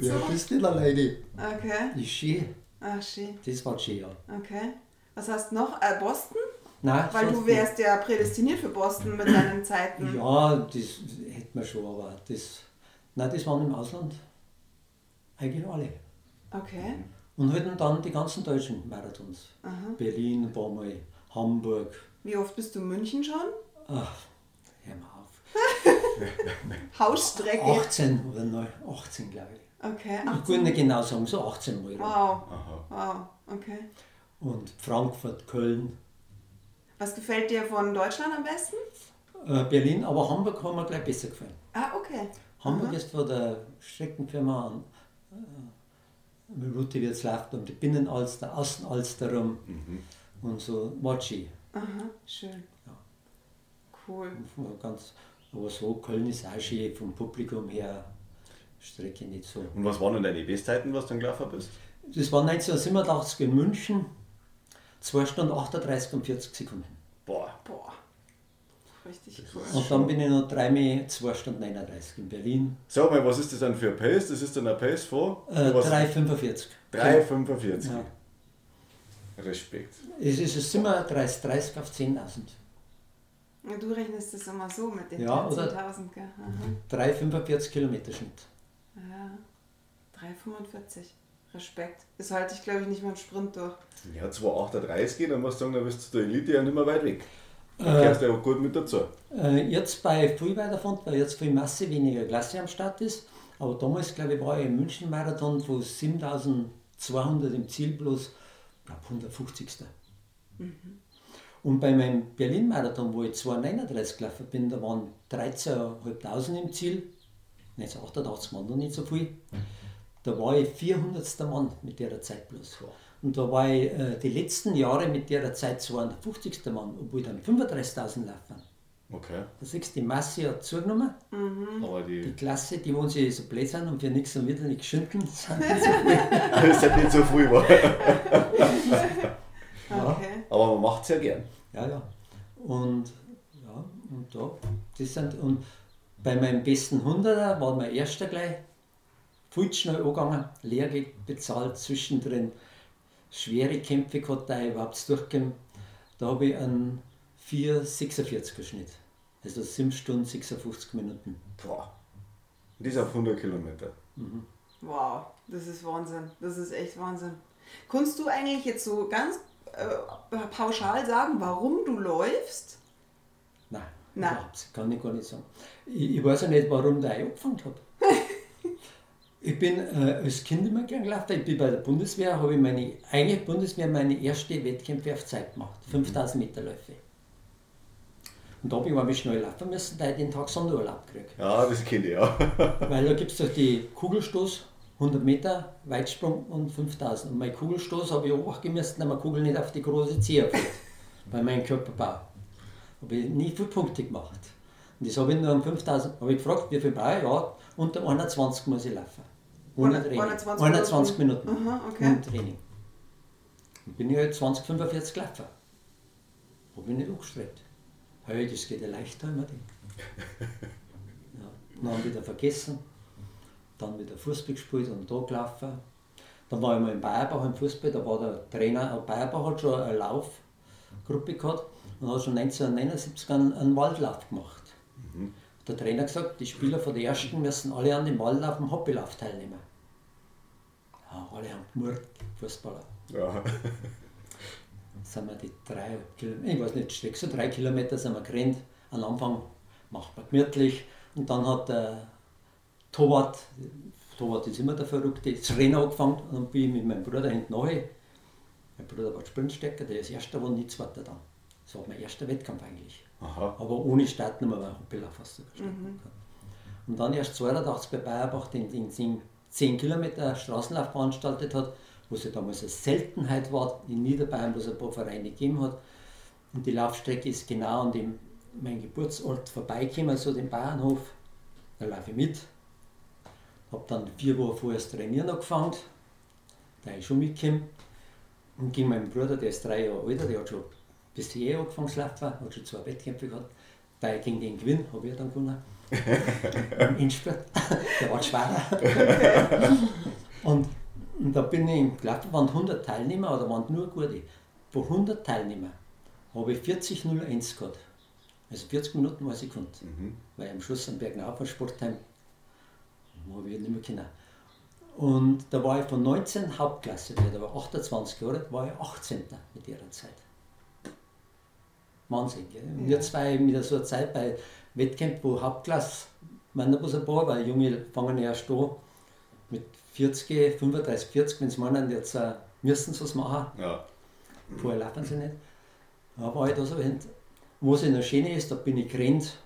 Ja, bist du alleine. Okay. Ist schön. Ach, schön. Das war schön, ja. Okay. Was hast du noch? Äh, Boston? Nein, Weil du wärst ja prädestiniert für Boston mit deinen Zeiten. nicht. Ja, das hätte man schon, aber das. Nein, das waren im Ausland. Eigentlich alle. Okay. Und halt dann die ganzen deutschen Marathons. Berlin war mal, Hamburg. Wie oft bist du in München schon? Ach, hör mal auf. Hausstrecke. 18 oder 9, 18 glaube ich. Okay. Ich 18. kann nicht genau sagen, so 18 Mal. Wow. Wow. Okay. Und Frankfurt, Köln, Was gefällt dir von Deutschland am besten? äh, Berlin, aber Hamburg hat mir gleich besser gefallen. Ah, okay. Hamburg ist von der Streckenfirma an. Äh, Route wird es läuft um die Binnenalster, Außenalster rum und so Mochi. Aha, schön. Cool. Ganz, aber so, Köln ist auch schön vom Publikum her, Strecke nicht so. Und was waren denn deine Bestzeiten, was du dann gelaufen bist? Das war 1987 in München, 2 Stunden 38 und 40 Sekunden. Boah, Boah. Richtig cool. Und dann bin ich noch dreimal 2 Stunden 39 in Berlin, Sag mal, was ist das dann für ein Pace? Das ist dann ein Pace von? äh, was? 3,45. 3,45. Ja. Respekt. Es ist es immer 30, 30 auf 10.000. Ja, Du rechnest das immer so mit den Ja, oder? 13.000, gell? Aha. 3,45 Kilometer Schnitt. Ja. 3,45. Respekt. Das halte ich, glaube ich, nicht mal im Sprint durch. Ja, 2,38 geht, dann musst du sagen, dann bist du der Elite ja nicht mehr weit weg. Da Äh, gehörst du ja gut mit dazu. Äh, jetzt bei viel weiter davon, weil jetzt viel Masse weniger Klasse am Start ist. Aber damals, glaube ich, war ich im München-Marathon von 7200 im Ziel bloß, glaube 150. Und bei meinem Berlin-Marathon, wo ich 239 gelaufen bin, da waren 13.500 im Ziel. 1988 waren noch nicht so viel. Da war ich 400. Mann mit der Zeit bloß. Und da war ich äh, die letzten Jahre mit der Zeit 250. Mann, obwohl ich dann 35.000 laufen. Okay. Da siehst du, die Masse hat zugenommen. Aber Die die. Klasse, die wollen sich so blöd sind und für nichts und wieder nicht geschinden, sind nicht so viel. Das ist nicht so viel, war. Okay. Aber man macht es ja gern. Ja, ja. Und, ja, und da, das sind, und bei meinem besten 100er war mein erster gleich, viel zu schnell angegangen, Lehrgeld bezahlt, zwischendrin schwere Kämpfe gehabt, da ich überhaupt durchgekommen. Da habe ich einen 4,46er Schnitt. Also 7 Stunden 56 Minuten. Boah. Und das auf 100 Kilometer. Wow, das ist Wahnsinn. Das ist echt Wahnsinn. Kannst du eigentlich jetzt so ganz äh, pauschal sagen, warum du läufst? Nein, Nein. überhaupt, kann ich gar nicht sagen. Ich, ich weiß ja nicht, warum der angefangen hat. Ich bin äh, als Kind immer gern gelaufen. Ich bin bei der Bundeswehr, habe ich meine eigene Bundeswehr meine erste Wettkämpfe auf Zeit gemacht. 5000 Meter Läufe. Und da habe ich einmal schnell laufen müssen, da ich den Tag Sonderurlaub gekriegt. Ja, das kenne ich ja. Weil da gibt es doch die Kugelstoß 100 Meter Weitsprung und 5000. Und mein Kugelstoß habe ich auch müssen, dass meine Kugel nicht auf die große Zehe fällt. bei meinem Körperbau. Habe ich nie viele Punkte gemacht. Und das habe ich nur um 5000. Habe ich gefragt, wie viel brauche ich? Ja, unter 21 muss ich laufen. Ohne Training. 21 21 Minuten. Aha, okay. Ohne Training. Dann bin ich halt 20, 45 gelaufen. Habe ich nicht angestrebt. Hey, das geht ja leichter, immer denkt. Ja, dann wieder vergessen, dann wieder Fußball gespielt und da gelaufen. Dann war ich mal in Bayerbach im Fußball, da war der Trainer, Bayerbach hat schon eine Laufgruppe gehabt und hat schon 1979 einen, einen Waldlauf gemacht. Der Trainer gesagt, die Spieler von der ersten müssen alle an dem Waldlauf im Hobbylauf teilnehmen. Ja, alle haben gemurrt, Fußballer. Ja. sind wir die drei Kilometer, ich weiß nicht, Strecke, so drei Kilometer sind wir gerannt. Am Anfang macht man gemütlich und dann hat der Torwart, Torwart ist immer der Verrückte, das Rennen angefangen und dann bin ich mit meinem Bruder hinten nachher. Mein Bruder war Sprintstecker, der ist erster geworden, nie zweiter dann. Das war mein erster Wettkampf eigentlich. Aha. Aber ohne Startnummer war Hoppelauf fast sogar kann. Und dann erst 82 bei Bayerbach den, den 10, 10 Kilometer Straßenlauf veranstaltet hat, wo es ja damals eine Seltenheit war in Niederbayern, wo es ein paar Vereine gegeben hat. Und die Laufstrecke ist genau an dem, mein Geburtsort vorbeigekommen, so den Bauernhof. Da laufe ich mit. Habe dann vier Wochen vorher das Trainieren angefangen, da ist schon mitgekommen. Und gegen meinen Bruder, der ist drei Jahre älter, der hat schon bisher angefangen zu laufen, hat schon zwei Wettkämpfe gehabt. Da ich gegen den gewinne, habe ich dann gewonnen. Im Endspurt. Der war schwerer. Und, und da bin ich gelaufen, waren 100 Teilnehmer oder waren nur gute. Von 100 Teilnehmern habe ich 40,01 gehabt. Also 40 Minuten eine Sekunde. Weil am Schluss am Bergnaufer Sportheim habe ich nicht mehr können. Und da war ich von 19 Hauptklasse, da war 28 Jahre, alt, war ich 18. mit ihrer Zeit. Wahnsinn, gell? Und jetzt war ich mit so einer Zeit bei Wettkämpfen, wo Hauptklasse, man da bloß ein paar, weil Junge fangen ja erst an mit 40, 35, 40, wenn sie meinen, jetzt äh, müssen sie was machen. Ja. Vorher laufen sie nicht. Ich da so hinten. Wo es noch schön ist, da bin ich gerannt.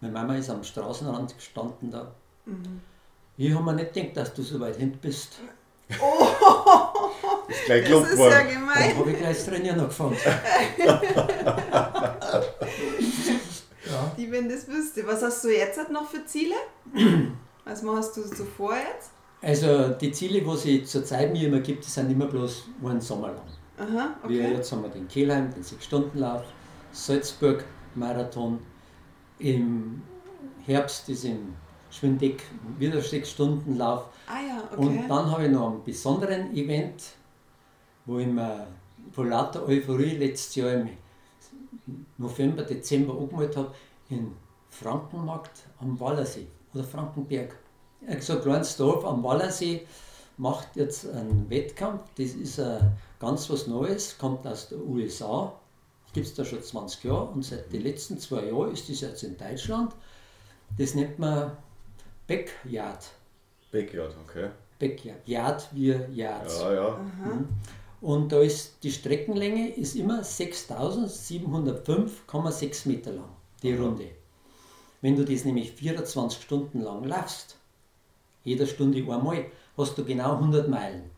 Meine Mama ist am Straßenrand gestanden da. Ich habe mir nicht gedacht, dass du so weit hinten bist. Ist gleich Das ist ja worden. Dann gemein. habe ich gleich das Trainieren angefangen. ja. Die, wenn das wüsste. Was hast du jetzt halt noch für Ziele? Was machst du zuvor jetzt? Also die Ziele, wo sie zurzeit mir immer gibt, die sind immer bloß einen Sommer lang. Aha, Wir okay. jetzt haben wir den Kehlheim, den 6-Stunden-Lauf, Salzburg Marathon. Im Herbst ist im Schwindeck wieder 6-Stunden-Lauf. Ah ja, okay. Und dann habe ich noch einen besonderen Event, wo ich mir vor lauter Euphorie letztes Jahr im November, Dezember angemeldet habe, in Frankenmarkt am Wallersee oder Frankenberg. So ein kleines Dorf am Wallersee macht jetzt einen Wettkampf. Das ist äh, ganz was Neues, kommt aus den USA. Gibt es da schon 20 Jahre und seit den letzten zwei Jahren ist das jetzt in Deutschland. Das nennt man Backyard. Backyard, okay. Backyard. Yard wie Yards. Ja, ja. Und da ist die Streckenlänge ist immer 6705,6 Meter lang, die Runde. Wenn du das nämlich 24 Stunden lang laufst, jede Stunde einmal, hast du genau 100 Meilen.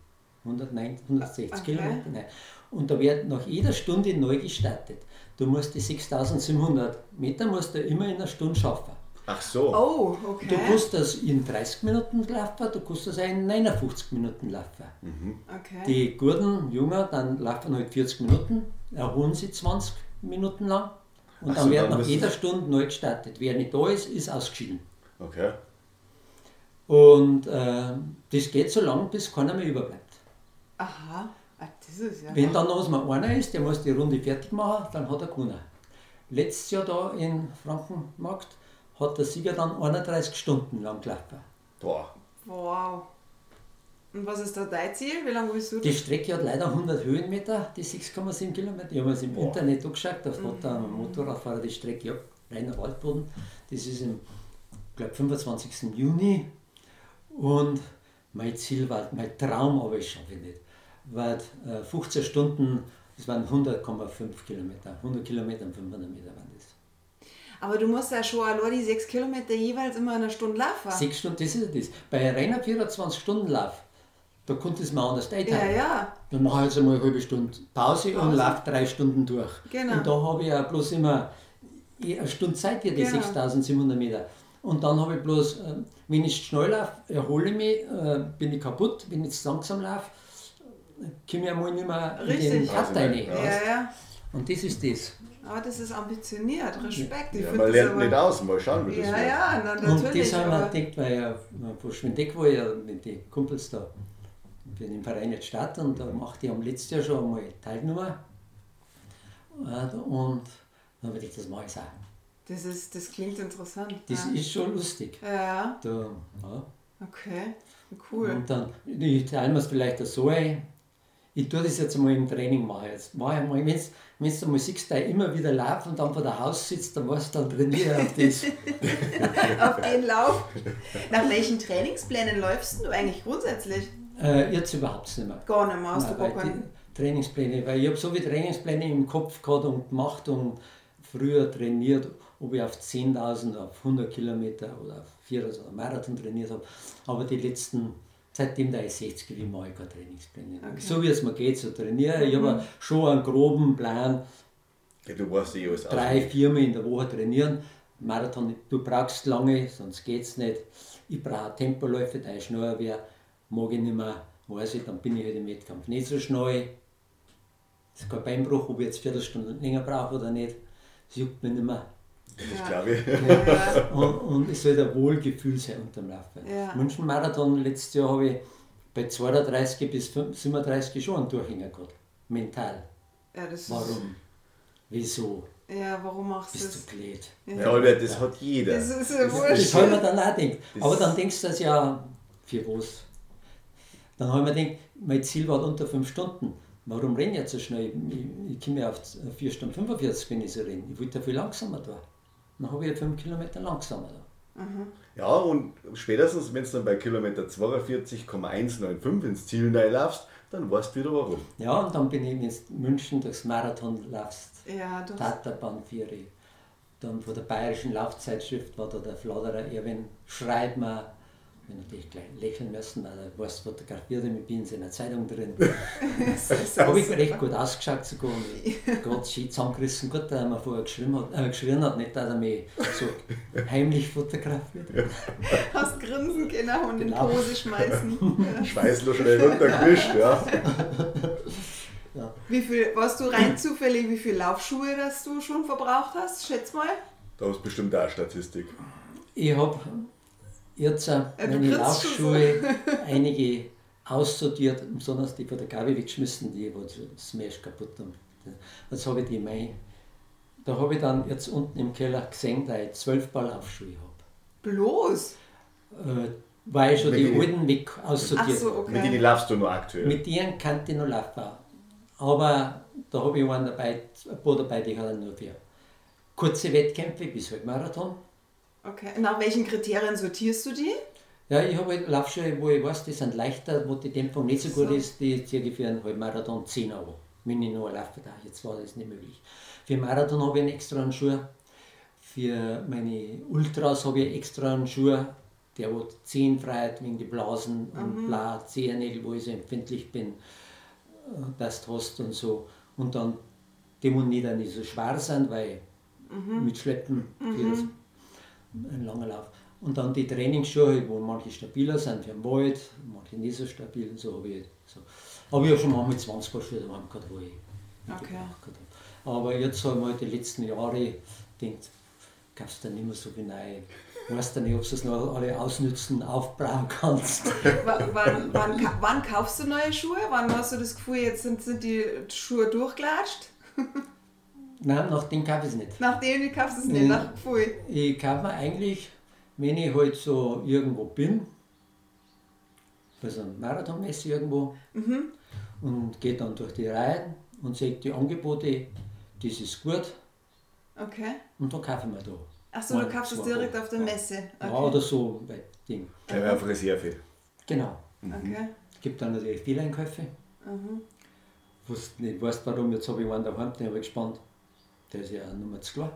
109, 160 Okay. Kilometer. Nein. Und da wird nach jeder Stunde neu gestartet. Du musst die 6700 Meter musst du immer in einer Stunde schaffen. Ach so. Oh, Du okay. kannst das in 30 Minuten laufen, du kannst das auch in 59 Minuten laufen. Okay. Die guten Jungen, dann laufen halt 40 Minuten, erholen sie 20 Minuten lang und Ach dann so, wird nach jeder Stunde neu gestartet. Wer nicht da ist, ist ausgeschieden. Okay. Und äh, das geht so lange, bis keiner mehr überbleibt. Aha. Ah, das ist ja. Wenn dann noch mal einer ist, der muss die Runde fertig machen, dann hat er gewonnen. Letztes Jahr da in Frankenmarkt hat der Sieger dann 31 Stunden lang gelaufen. Boah. Wow. Und was ist da dein Ziel? Wie lange willst du Die Strecke hat leider 100 Höhenmeter, die 6,7 Kilometer. Ich habe es im Boah. Internet angeschaut, da hat dann ein Motorradfahrer die Strecke, ja, reiner Waldboden. Das ist im, glaube 25. Juni. Und mein Ziel war, mein Traum, aber ich schaffe nicht. War äh, 15 Stunden, das waren 100,5 Kilometer. 100 Kilometer und 500 Meter waren das. Aber du musst ja schon allein die sechs Kilometer jeweils immer eine Stunde laufen. Sechs Stunden, das ist das. Bei einem 24-Stunden-Lauf, da konnte es mir anders ja, einteilen. ja. Dann mache ich jetzt einmal eine halbe Stunde Pause, und Pause. laufe drei Stunden durch. Genau. Und da habe ich ja bloß immer eh eine Stunde Zeit für die Genau. 6700 Meter. Und dann habe ich bloß, äh, wenn ich schnell laufe, erhole ich mich, äh, bin ich kaputt. Wenn ich zu langsam laufe, komme ich einmal nicht mehr in den. Cut rein. ja. Ja, ja. Und das ist das. Aber das ist ambitioniert. Respekt. Ich Ja, man lernt aber- nicht aus, mal schauen, wie das Ja, wird. ja, na, Und natürlich. das haben wir gedacht, weil ja von Schwendeck war ich ja mit den Kumpels da, bin im Verein jetzt Stadt und da machte ich am letzten Jahr schon einmal teilgenommen. Äh, Und dann habe ich gedacht, das mache ich auch. Das, ist, das klingt interessant. Das ja. ist schon lustig. ja, Da, ja. okay. Cool. Und dann, ich teile mir es vielleicht so ein. Ich tue das jetzt mal im Training machen. Jetzt mache ich mal, wenn du wenn du mal siehst, der immer wieder läuft und dann vor der Haus sitzt, dann weißt du, dann trainiere auf das. Auf den Lauf. Nach welchen Trainingsplänen läufst du eigentlich grundsätzlich? Äh, jetzt überhaupt nicht mehr. Gar nicht mehr, hast Nein, du gar keinen. Trainingspläne, weil ich habe so viele Trainingspläne im Kopf gehabt und gemacht und früher trainiert, ob ich auf 10.000, auf 100 Kilometer oder auf 4.000 oder Marathon trainiert habe. Aber die letzten, seitdem da ich 60 bin, mache ich keine Trainingspläne. Okay. So wie es mir geht, so trainiere ich. Ich habe schon einen groben Plan, Ja, du weißt eh alles drei, viermal in der Woche trainieren. Marathon, du brauchst lange, sonst geht es nicht. Ich brauche Tempoläufe, da ich schneller wäre, mag ich nicht mehr, weiß ich, dann bin ich halt im Wettkampf nicht so schnell. Es ist kein Beinbruch, ob ich jetzt Viertelstunde länger brauche oder nicht. Das juckt mich nicht mehr. Das glaube ich. Ja, Und, und es soll ein Wohlgefühl sein unterm Laufen. Ja. München-Marathon letztes Jahr habe ich bei 32 bis 37 schon einen Durchhänger gehabt. Mental. ja, das ist, Warum? Wieso? ja, warum machst du Bist das? du blöd? Ja, Albert, das hat jeder. Das ist ja Das wurscht. habe ich mir dann auch gedacht. Das- Aber dann denkst du das ja, für was? Dann habe ich mir gedacht, mein Ziel war unter 5 Stunden. Warum renne ich jetzt so schnell? Ich, ich komme ja auf 4 Stunden 45, wenn ich so renne. Ich wollte ja viel langsamer da. Dann habe ich 5 Kilometer langsamer da. Ja, und spätestens, wenn du dann bei Kilometer 42,195 ins Ziel reinlaufst, dann weißt du wieder warum. Ja, und dann bin ich in München durchs Marathon laufst. Ja, du Taterbahn 4. Dann von der Bayerischen Laufzeitschrift war da der Fladerer Erwin Schreibmer. Ich habe natürlich gleich lächeln müssen, weil er was fotografiert ich bin in seiner Zeitung drin. Da habe ich recht gut ausgeschaut sogar. und Gott, schön zusammengerissen. Gut, dass er mir vorher geschrieben hat, äh, geschrien hat, nicht, dass er mich so heimlich fotografiert hat. hast grinsen genau und in Genau. Pose schmeißen. Ja. Schweiß nur schnell runtergewischt, ja. Wie viel, warst du rein zufällig, wie viele Laufschuhe das du schon verbraucht hast? Schätz mal. Da hast du bestimmt auch eine Statistik. Ich habe jetzt äh, meine Laufschuhe einige aussortiert, besonders die von der Gabi weggeschmissen, die wo so Smash kaputt haben. Jetzt habe ich die mein, Da habe ich dann jetzt unten im Keller gesehen, dass ich zwölf Paar Laufschuhe habe. Bloß. Äh, weil ich schon Mit die alten weg aussortiert so, habe. Mit denen okay. laufst du nur aktuell. Mit denen kann ich noch laufen. Aber da habe ich einen dabei, ein paar dabei, die hat nur für kurze Wettkämpfe bis Halbmarathon. Okay. Nach welchen Kriterien sortierst du die? Ja, ich habe halt Laufschuhe, wo ich weiß, die sind leichter, wo die Dämpfung nicht so gut So. ist, die ziehe ich für einen Halbmarathon 10 Euro. Wenn ich noch laufen darf. Jetzt war das nicht möglich. Für den Marathon habe ich einen extra einen Schuh. Für meine Ultras habe ich extra einen Schuh, der wo Zehenfreiheit wegen die Blasen und bla Zehennägel, wo ich so empfindlich bin, äh, das du hast und so. Und dann die muss nicht, so schwer sein, weil mitschleppen für das ein langer Lauf. Und dann die Trainingsschuhe, wo manche stabiler sind für den Wald, manche nicht so stabil. Und so habe ich so. Aber ich habe schon manchmal 20 Paar Schuhe daheim gehabt, wo ich Okay. habe. Aber jetzt haben wir halt die letzten Jahre gedacht, kaufst du nicht mehr so viel neu. Weißt du nicht, ob du es noch alle ausnützen, aufbauen kannst. Wann, wann, wann kaufst du neue Schuhe? Wann hast du das Gefühl, jetzt sind, sind die Schuhe durchgelatscht? Nein, nach dem kaufe ich es nicht. Nachdem du kaufst es nicht, Mhm. nach Gefühl. Ich kaufe mir eigentlich, wenn ich halt so irgendwo bin, bei so einem Marathonmesse irgendwo, und gehe dann durch die Reihen und sehe die Angebote, das ist gut, Okay. und dann kaufe ich mir da. Achso, du kaufst es direkt auf der Ja. Messe. Ja, Okay. oder so bei Ding. Gleich auf Reserve. Genau. okay. Es gibt dann natürlich viele Einkäufe. Mhm. Du nicht weißt, warum, jetzt habe ich einen daheim, den habe ich gespannt. Der ist ja auch nur zu klar.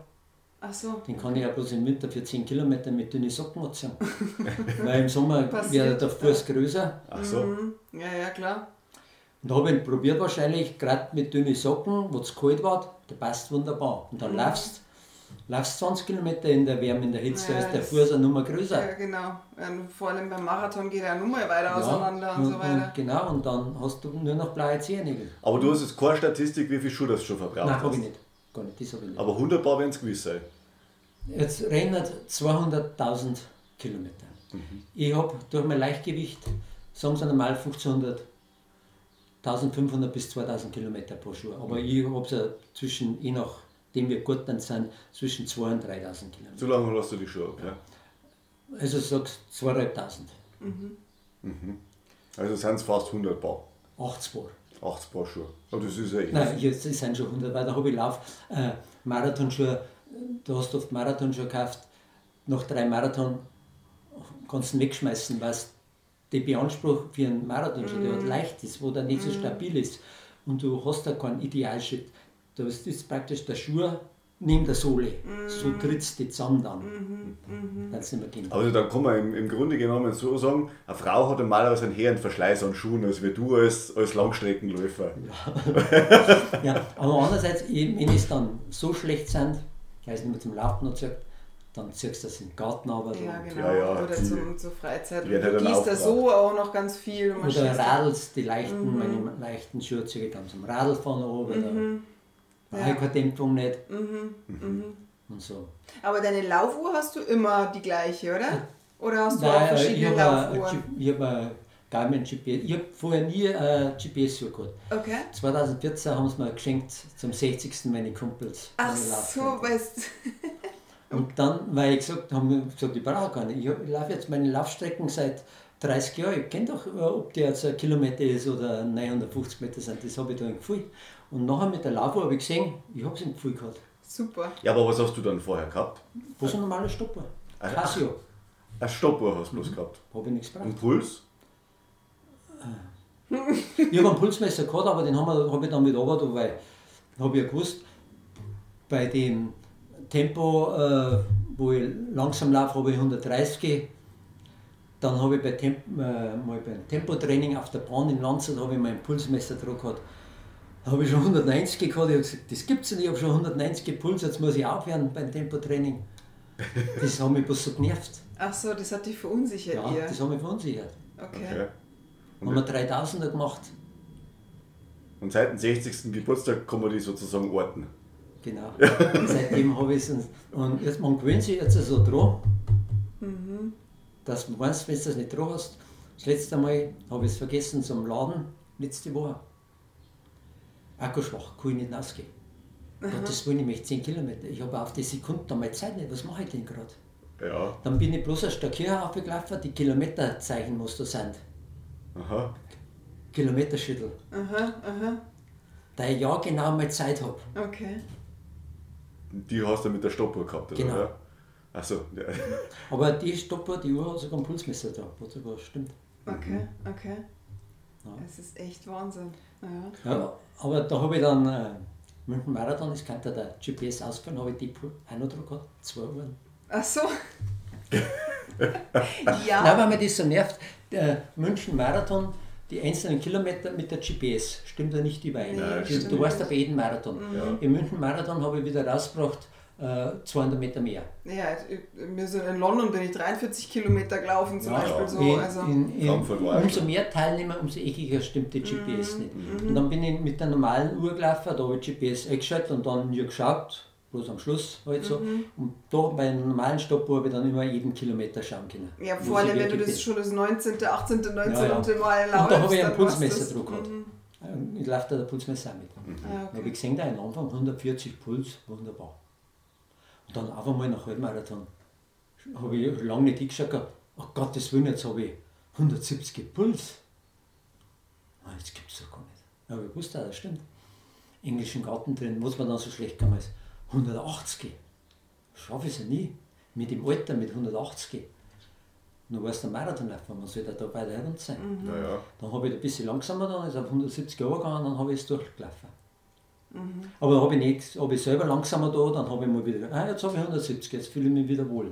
Ach so. Den kann ich ja bloß im Winter für 10 Kilometer mit dünnen Socken anziehen. Weil im Sommer Passiert, wird der Fuß größer. Ach so. Mhm. Ja, ja, klar. Und da habe ich ihn probiert wahrscheinlich, gerade mit dünnen Socken, wo es kalt war, der passt wunderbar. Und Mhm. dann laufst laufst 20 Kilometer in der Wärme, in der Hitze, Ja, da ist der Fuß eine Nummer größer. Ja, genau. Und vor allem beim Marathon geht er nochmal weiter auseinander und, so weiter. Und, genau, und dann hast du nur noch blaue Zehennägel. Aber du hast jetzt keine Statistik, wie viel Schuhe das schon verbraucht Nein, hast. habe ich nicht. Gar nicht, das habe ich nicht. Aber 100 Paar werden es gewiss sein. Jetzt rennen 200.000 Kilometer. Ich habe durch mein Leichtgewicht, sagen sie normal 1500, 1500 bis 2000 Kilometer pro Schuh. Aber ich habe so zwischen, je nachdem wir gut dann sind, zwischen 2.000 und 3000 Kilometer. So lange hast du die Schuhe ab, ja? Also sagst 2500, Also sind es fast 100 Paar. 80 Paar. 80 Paar Schuhe. Und das ist ja eh. Nein, jetzt sind schon 100, weil da habe ich Lauf, äh, Marathonschuhe, du hast oft Marathonschuhe gekauft, nach drei Marathon kannst du wegschmeißen, weil der Beanspruch für einen Marathonschuh, der halt leicht ist, wo der nicht so stabil ist und du hast da keinen Idealschritt. Da ist das praktisch der Schuh neben der Sohle, so trittst du zusammen dann, nicht mehr geht. Also dann kann man im, im Grunde genommen so sagen, eine Frau hat normalerweise einen höheren Verschleiß an Schuhen als wie du als, als Langstreckenläufer. Ja, aber andererseits, wenn es dann so schlecht sind, weil es nicht mehr zum Laufen noch zeigt, dann ziehst du das in den Garten aber Ja, da. genau. Ja, ja, Oder die zum, zur Freizeit. halt du dann gehst da so auch noch ganz viel. und Oder da- Radls, die leichten, meine leichten Schuhe ziehe ich dann zum Radlfahren oben, da Ja. habe ich keine Dämpfung nicht Mhm, und so. Aber deine Laufuhr hast du immer die gleiche, oder? Oder hast du auch Nein, äh, ich verschiedene ein Laufuhren? Ich habe Garmin GPS, ich habe vorher nie ein GPS-Uhr gehabt. Okay. 2014 haben sie mir geschenkt zum 60. meine Kumpels. Ach meine so, weißt Und dann, weil ich gesagt habe, ich gesagt, ich brauche gar nicht. Ich, ich laufe jetzt meine Laufstrecken seit 30 Jahren. Ich kenne doch, äh, ob der jetzt ein Kilometer ist oder 950 Meter sind. Das habe ich da im Gefühl. Und nachher mit der Laufuhr habe ich gesehen, ich habe es im Gefühl gehabt. Super. Ja, aber was hast du dann vorher gehabt? Ist ein normaler Stopper? Ach. Casio. Eine Stoppuhr hast du bloß gehabt. Habe ich nichts Ein gebraucht. Puls? Ich habe einen Pulsmesser gehabt, aber den habe hab ich dann mit runter, weil habe ich ja gewusst, bei dem Tempo, äh, wo ich langsam laufe, habe ich 130. Dann habe ich bei Temp äh, mal beim Tempotraining auf der Bahn in Landshut habe ich mein Pulsmesser drauf gehabt. Da habe ich schon 190 gehabt. Ich habe gesagt, das gibt es nicht, ich habe schon 190 Puls, jetzt muss ich aufhören beim Tempotraining. Das hat mich bloß so genervt. Ach so, das hat dich verunsichert, Ja, ihr. das hat mich verunsichert. Okay. Okay. Haben wir 3000er gemacht. Und seit dem 60. Geburtstag kann man die sozusagen orten. Genau. Seitdem habe ich es. Und jetzt, man gewöhnt sich jetzt so dran, dass du meinst, wenn du das nicht dran hast. Das letzte Mal habe ich es vergessen zum Laden, letzte Woche. Akku schwach, kann ich nicht rausgehen. Gottes Willen, ich möchte 10 Kilometer. Ich habe auf die Sekunde da meine Zeit nicht. Was mache ich denn gerade? Ja. Dann bin ich bloß ein Stück hier aufgelaufen, die Kilometerzeichen, was da sind. Aha. Kilometerschüttel. Aha, aha. Da ich ja genau meine Zeit habe. Okay. Die hast du mit der Stoppuhr gehabt, oder? Genau. Ja. Achso, ja. Aber die Stoppuhr, die Uhr hat sogar ein Pulsmesser da, was sogar stimmt. Okay, okay. Ja. Es ist echt Wahnsinn. Ja. Ja, aber da habe ich dann äh, München Marathon, das kann der GPS ausfallen, habe ich die Pu- auch noch drauf gehabt, zwei Uhren. Ach so. Nein, ja. weil mir das so nervt, der München Marathon, die einzelnen Kilometer mit der GPS, stimmt ja nicht überein. Nee, du, ja nicht. bei jedem Marathon. Ja. Im München Marathon habe ich wieder rausgebracht, äh, 200 Meter mehr. Ja, wir sind in London bin ich 43 Kilometer gelaufen zum Ja, Beispiel ja. so. in, Also, in, in, Frankfurt war ich umso mehr Teilnehmer, umso eckiger stimmt die Mhm, GPS nicht. Und dann bin ich mit der normalen Uhr gelaufen, da habe ich GPS eingeschaltet und dann nie geschaut, bloß am Schluss halt so. Mhm. Und da bei einer normalen Stoppuhr habe ich dann immer jeden Kilometer schauen können. ja, vor allem, wenn du das schon das 19., 18., 19. Ja, ja. Mal Und da laufst, habe ich ein dann Pulsmesser drauf gehabt. Mhm. Ich laufe da der Pulsmesser auch mit. Ah, Da habe okay. ich gesehen, da am Anfang 140 Puls, wunderbar. Und dann auf einmal nach Halbmarathon habe ich lange nicht hingeschaut, gehabt, oh Gottes Willen, jetzt habe ich 170 Puls. Ah, jetzt gibt es doch gar nicht. Aber ich wusste auch, das stimmt. Englischen Garten drin, was man dann so schlecht kann, ist 180. Schaffe ich es ja nie. Mit dem Alter, mit 180. Nur weiß der Marathonläufer, man soll ja da bei der Hund sein. Mhm. Naja. Dann habe ich ein bisschen langsamer, dann ist auf 170 Jahre gegangen, dann habe ich es durchgelaufen. Aber dann habe ich nicht, habe ich selber langsamer da, dann habe ich mal wieder, ah, jetzt habe ich 170, jetzt fühle ich mich wieder wohl.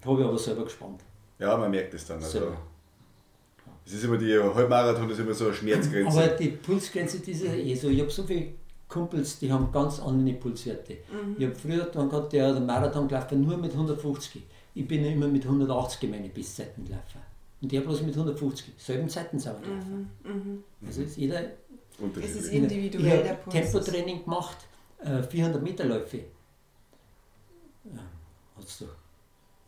Da habe ich aber selber gespannt. Ja, man merkt es dann. Also, Selber. es ist immer die Halbmarathon ist immer so eine Schmerzgrenze. Aber die Pulsgrenze, die ist ja eh so. Ich habe so viele Kumpels, die haben ganz andere Pulswerte. Ich habe früher dann gehabt, der einen Marathon gelaufen nur mit 150. Ich bin ja immer mit 180 meine Bestzeiten gelaufen. Und der bloß mit 150. Selben Zeiten sind wir gelaufen. Also ist jeder. Es ist Ich individuell der habe Puls. Tempotraining gemacht, äh, 400 Meter Läufe. Ja, hast du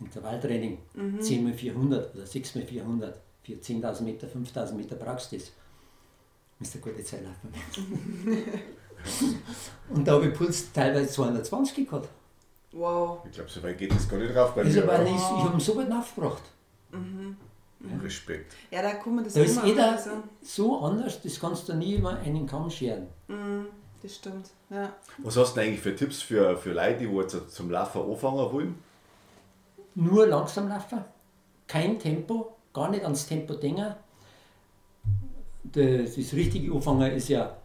Intervalltraining, 10 mal 400 oder 6 mal 400. Für 10.000 Meter, 5.000 Meter brauchst du das. Müsst ihr gute Zeit laufen. Und da habe ich Puls teilweise 220 gehabt. Wow. Ich glaube, so weit geht das gar nicht drauf bei Also mir. weil aber ich, ich habe ihn so weit aufgebracht. Respekt. Ja, da man das Da ist immer jeder so. so anders, das kannst du nie über einen Kamm scheren. Mhm, das stimmt. Ja. Was hast du denn eigentlich für Tipps für, für Leute, die jetzt zum Laufen anfangen wollen? Nur langsam laufen, kein Tempo, gar nicht ans Tempo denken. Das, das richtige Anfangen ist ja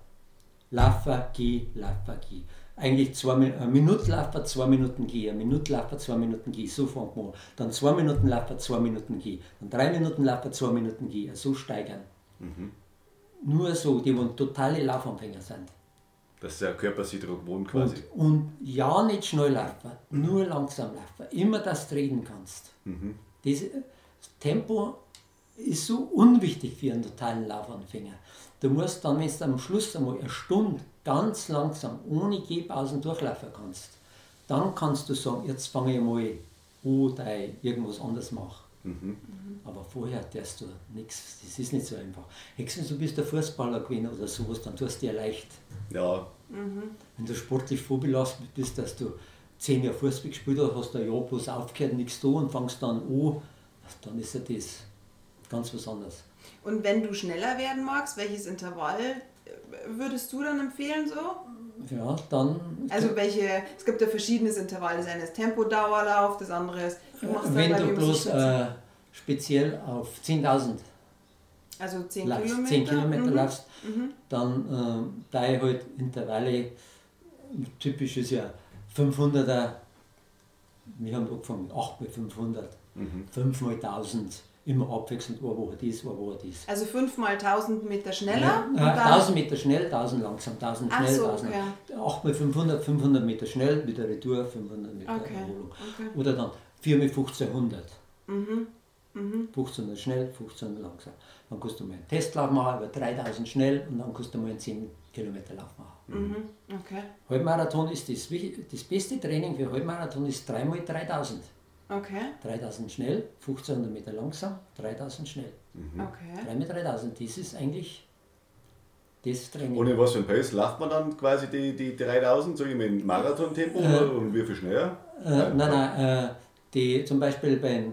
laufen, geh, laufen, geh. Eigentlich zwei, eine Minute laufen, zwei Minuten geh, eine Minute laufen, zwei Minuten geh, so fängt man an. Dann zwei Minuten laufen, zwei Minuten geh, dann drei Minuten laufen, zwei Minuten geh, so steigern. Nur so, die wo totale Laufanfänger sind. Dass der Körper sich daran gewohnt quasi. Und, und ja, nicht schnell laufen, nur langsam laufen. Immer, dass du reden kannst. Das, das Tempo ist so unwichtig für einen totalen Laufanfänger. Du musst dann, wenn du am Schluss einmal eine Stunde ganz langsam, ohne Gehpausen durchlaufen kannst, dann kannst du sagen, jetzt fange ich mal an, da ich irgendwas anderes mache. Aber vorher tust du nichts, das ist nicht so einfach. Höchstens du bist der Fußballer gewesen oder sowas, dann tust du dir leicht. Ja, Wenn du sportlich vorbelastet bist, dass du zehn Jahre Fußball gespielt hast, hast du ein Jahr bloß aufgehört, nichts da und fängst dann an, dann ist ja das ganz was anderes. Und wenn du schneller werden magst, welches Intervall würdest du dann empfehlen so? Ja, dann Also welche, es gibt ja verschiedenes Intervall. Das eine ist Tempo-Dauerlauf, das andere ist, du machst dann, wenn glaub du bloß speziell- äh, speziell auf 10.000 also 10 laufst, Kilometer. 10 Kilometer mhm. laufst, dann äh, da ich halt Intervalle, typisch ist ja 500er, wir haben angefangen mit 8 mal 500, 5 mal 1000, immer abwechselnd, eine Woche dies, eine Woche dies. Also 5 mal 1000 Meter schneller Ja, dann 1000 Meter schnell, 1000 langsam, 1000 Ach schnell, so, 1000. okay. 8 mal 500, 500 Meter schnell, wieder Retour, 500 Meter Okay, Erholung. okay. Oder dann 4 mal 1500. Mhm, 1500 schnell, 1500 langsam. Dann kannst du mal einen Testlauf machen, über 3000 schnell und dann kannst du mal einen 10 Kilometer Lauf machen. mhm, okay, Halbmarathon ist das, das beste Training für Halbmarathon ist 3 mal 3000. okay, 3000 schnell, 1500 Meter langsam, 3000 schnell. okay. 3 mal 3000, das ist eigentlich das Training. ohne was für ein Pace läuft man dann quasi die, die 3000, so im Marathon-Tempo oder und wie viel schneller? Äh, nein, nein, äh, die, zum Beispiel bei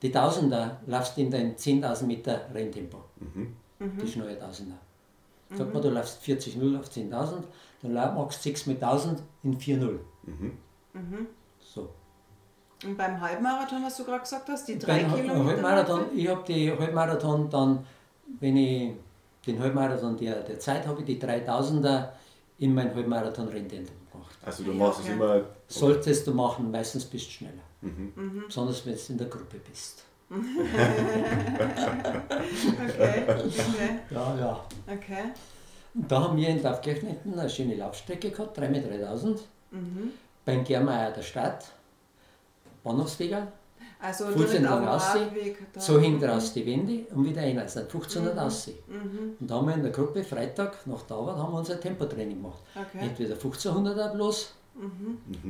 die Tausender laufst du in dein 10.000 Meter Renntempo. Die schnelle Tausender. Sag mal, du laufst 40-0 auf 10.000, dann machst du 6 mit 1000 in 4-0. So. Und beim Halbmarathon, was du gerade gesagt hast, die drei Beim Kilometer. Halbmarathon, ich habe die Halbmarathon dann, wenn ich den Halbmarathon der, der Zeit habe, ich die 3000er in mein Halbmarathon-Renntempo gemacht. Also du Ja, machst okay. es immer. Solltest du machen, meistens bist du schneller. Besonders wenn du in der Gruppe bist. Okay, okay, Ja, ja. okay. Und da haben wir in Taufkirchneten eine schöne Laufstrecke gehabt, 3 mit 3000. Beim Germeier der Stadt, Bahnhofsweger, Also 15 direkt auf dann dem raus, Radweg. da. so hinten raus die Wände und wieder rein. Es sind 1500 raus. Und da haben wir in der Gruppe Freitag nach der Arbeit haben wir unser Tempotraining gemacht. Okay. Entweder 1500er bloß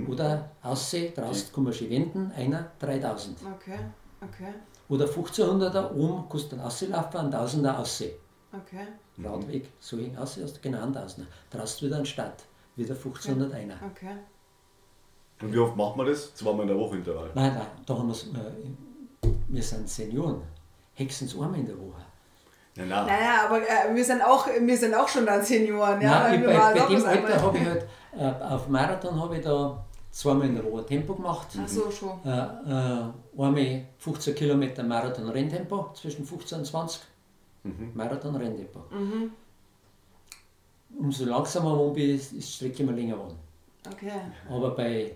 oder aussehen, draußen kann man schon wenden, einer 3000. Okay, okay, Oder 1500er oben kannst du dann auslaufen, ein 1000er aussehen. okay, Radweg, so hin aus, genau einen 1000er. Draußen wieder ein Stadt, wieder 1500 einer. okay. Und wie oft macht man das? Zweimal in der Woche Intervall. Nein, nein, da haben wir's, äh, wir sind Senioren. Höchstens einmal in der Woche. Nein, nein. Naja, aber äh, wir, sind auch, wir sind auch schon dann Senioren. Ja, nein, ich, wir bei, bei dem Alter habe ich halt, äh, auf Marathon habe ich da zweimal in der Woche Tempo gemacht. Ach so, schon. Äh, äh, einmal 15 Kilometer Marathon-Renntempo, zwischen 15 und 20. Marathon-Renntempo. umso langsamer man bin, ist die Strecke immer länger geworden. Okay. Aber bei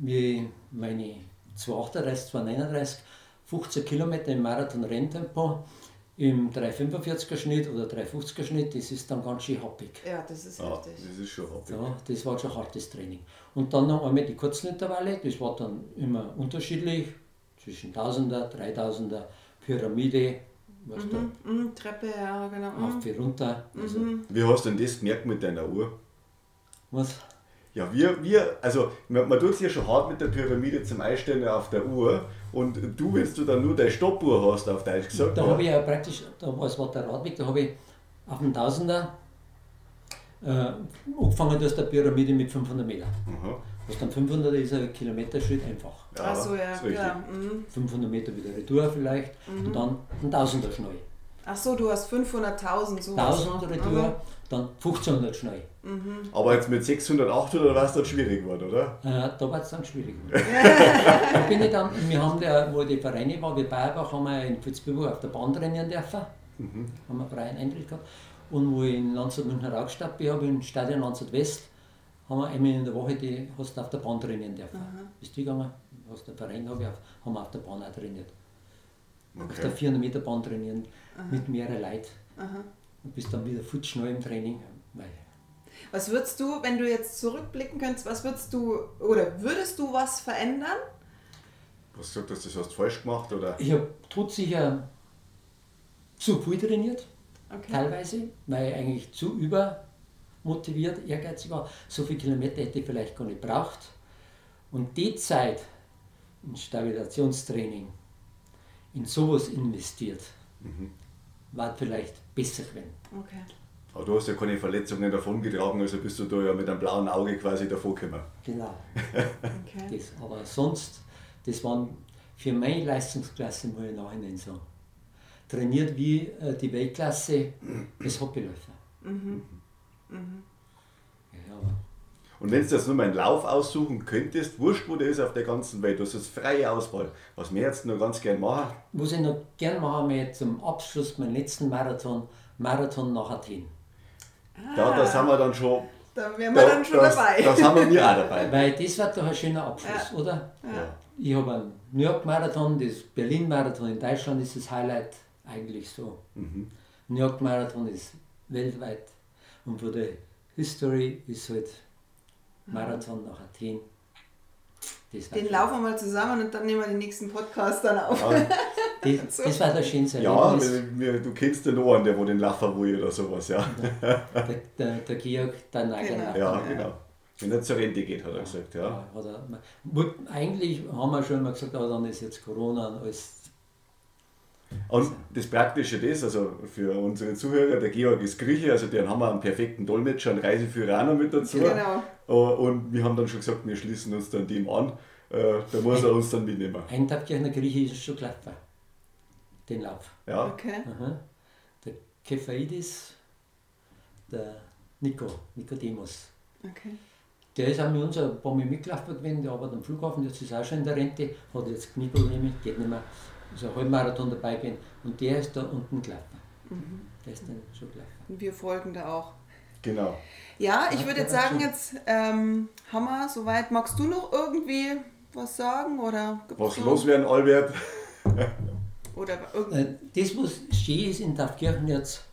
wie meine 238, 239, 15 Kilometer im Marathon-Renntempo, im 345er Schnitt oder 350er Schnitt, das ist dann ganz schön happig. Ja, das ist Ja, richtig. das ist schon happig. Ja, das war schon hartes Training. Und dann noch einmal die kurzen Intervalle, das war dann immer unterschiedlich, zwischen 1000er, 3000er, Pyramide, was Mhm, Treppe, ja, genau. auf Mhm. runter. Also, Wie hast du denn das gemerkt mit deiner Uhr? was? Ja, wir, wir also man, man tut es ja schon hart mit der Pyramide zum Einstellen auf der Uhr und du, wenn du dann nur deine Stoppuhr hast, auf Deutsch gesagt, Da ja, habe ich ja praktisch, da war es war der Radweg, da habe ich auf dem Tausender äh, angefangen aus der Pyramide mit 500 Meter. Aha. Was dann 500 ist ein Kilometerschritt einfach. Ja, Ach so, ja, richtig. klar. Mhm. 500 Meter wieder Retour vielleicht und dann ein Tausender schnell. Ach so, du hast 500.000 so. 1000 Retour, dann 1500 schnell. Aber jetzt mit 600, 800 war es dann schwierig geworden, oder? Äh, da war es dann schwierig. da bin ich dann, wir haben der, wo die Vereine waren, wie Bayerbach, haben wir in Vilsbiburg auf der Bahn trainieren dürfen. Haben wir freien Eintritt gehabt. Und wo ich in Landshut Münchner Raugstadt bin, habe ich im Stadion Landshut West, haben wir einmal in der Woche, die hast du auf der Bahn trainieren dürfen. Bist du gegangen? Hast der Verein habe ich auf, haben wir auf der Bahn auch trainiert. Auf der Okay. 400 Meter Bahn trainieren mit mehreren Leuten. Und bist dann wieder futsch schnell im Training. Weil Was würdest du, wenn du jetzt zurückblicken könntest, was würdest du, oder würdest du was verändern? Was gesagt hast, das hast du falsch gemacht, oder? Ich habe todsicher zu viel trainiert, Okay. teilweise, weil ich eigentlich zu übermotiviert, ehrgeizig war. So viele Kilometer hätte ich vielleicht gar nicht gebraucht. Und die Zeit in Stabilisationstraining, in sowas investiert, war vielleicht besser gewesen. Okay. Aber du hast ja keine Verletzungen davon getragen, also bist du da ja mit einem blauen Auge quasi davor gekommen. Genau. okay. Das, aber sonst, das waren für meine Leistungsklasse, muss ich nachhinein sagen, trainiert wie äh, die Weltklasse als Hobbyläufer. Ja, aber Und wenn du jetzt nur mal einen Lauf aussuchen könntest, wurscht wo der ist auf der ganzen Welt, du hast jetzt freie Auswahl. Was wir jetzt noch ganz gern machen, Was ich noch gerne machen möchte zum Abschluss meinen letzten Marathon, Marathon nach Athen. da, da sind wir dann schon, Da wären wir da, dann schon das, dabei. da sind wir mir auch dabei. Weil das wird doch ein schöner Abschluss, oder? Ja. Ich habe einen New York Marathon, das Berlin Marathon in Deutschland ist das Highlight eigentlich so. New York Marathon ist weltweit und für die History ist halt Marathon nach Athen. Den laufen wir mal zusammen und dann nehmen wir den nächsten Podcast dann auf. Das, das war das schönste Ja, wir, wir, du kennst den noch einen, der wo den Laufen will oder sowas, ja. Der, der, der Georg, der Genau. Neiger. Ja, genau. Wenn er zur Rente geht, hat er gesagt, ja. Ja, hat er, eigentlich haben wir schon mal gesagt, aber dann ist jetzt Corona und alles. Und das Praktische das, also für unsere Zuhörer, der Georg ist Grieche, also den haben wir einen perfekten Dolmetscher, einen Reiseführer auch noch mit dazu. Genau. Äh, Und wir haben dann schon gesagt, wir schließen uns dann dem an. Äh, Da muss er uns dann mitnehmen. Ein Tagkirchner Grieche ist schon gelaufen, den Lauf. Ja, Okay. Aha. Der Kefaidis, der Nico, Nicodemus. Okay. Der ist auch mit uns ein paar Mal mitgelaufen gewesen, der arbeitet am Flughafen, jetzt ist auch schon in der Rente, hat jetzt Knieprobleme, geht nicht mehr, ein Halbmarathon dabei gewesen und der ist da unten gelaufen. Der ist dann schon gelaufen. Und wir folgen da auch. genau. Ja, ich würde jetzt sagen, jetzt ähm, haben wir soweit. Magst du noch irgendwie was sagen? Oder Was noch- loswerden, Albert? Oder irgend Äh, Das, was schön ist in Taufkirchen jetzt,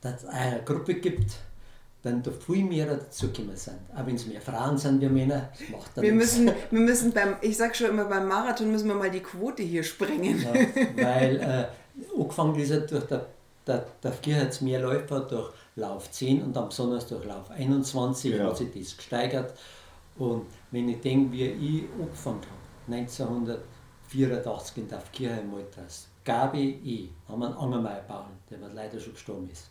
dass es eine Gruppe gibt, dann da viel mehr dazugekommen sind. Auch wenn es mehr Frauen sind wie Männer, das macht dann wir nichts. müssen, wir müssen beim, ich sag schon immer, beim Marathon müssen wir mal die Quote hier sprengen. Ja, weil äh, angefangen ist er durch der, der, der jetzt mehr Läufer durch Lauf 10 und am besonders durch Lauf 21 Genau. hat sich das gesteigert. Und wenn ich denke, wie ich angefangen habe, 1984 in der Kirche im Maltras, Gabi E., haben wir einen Angermeier bauen, der leider schon gestorben ist.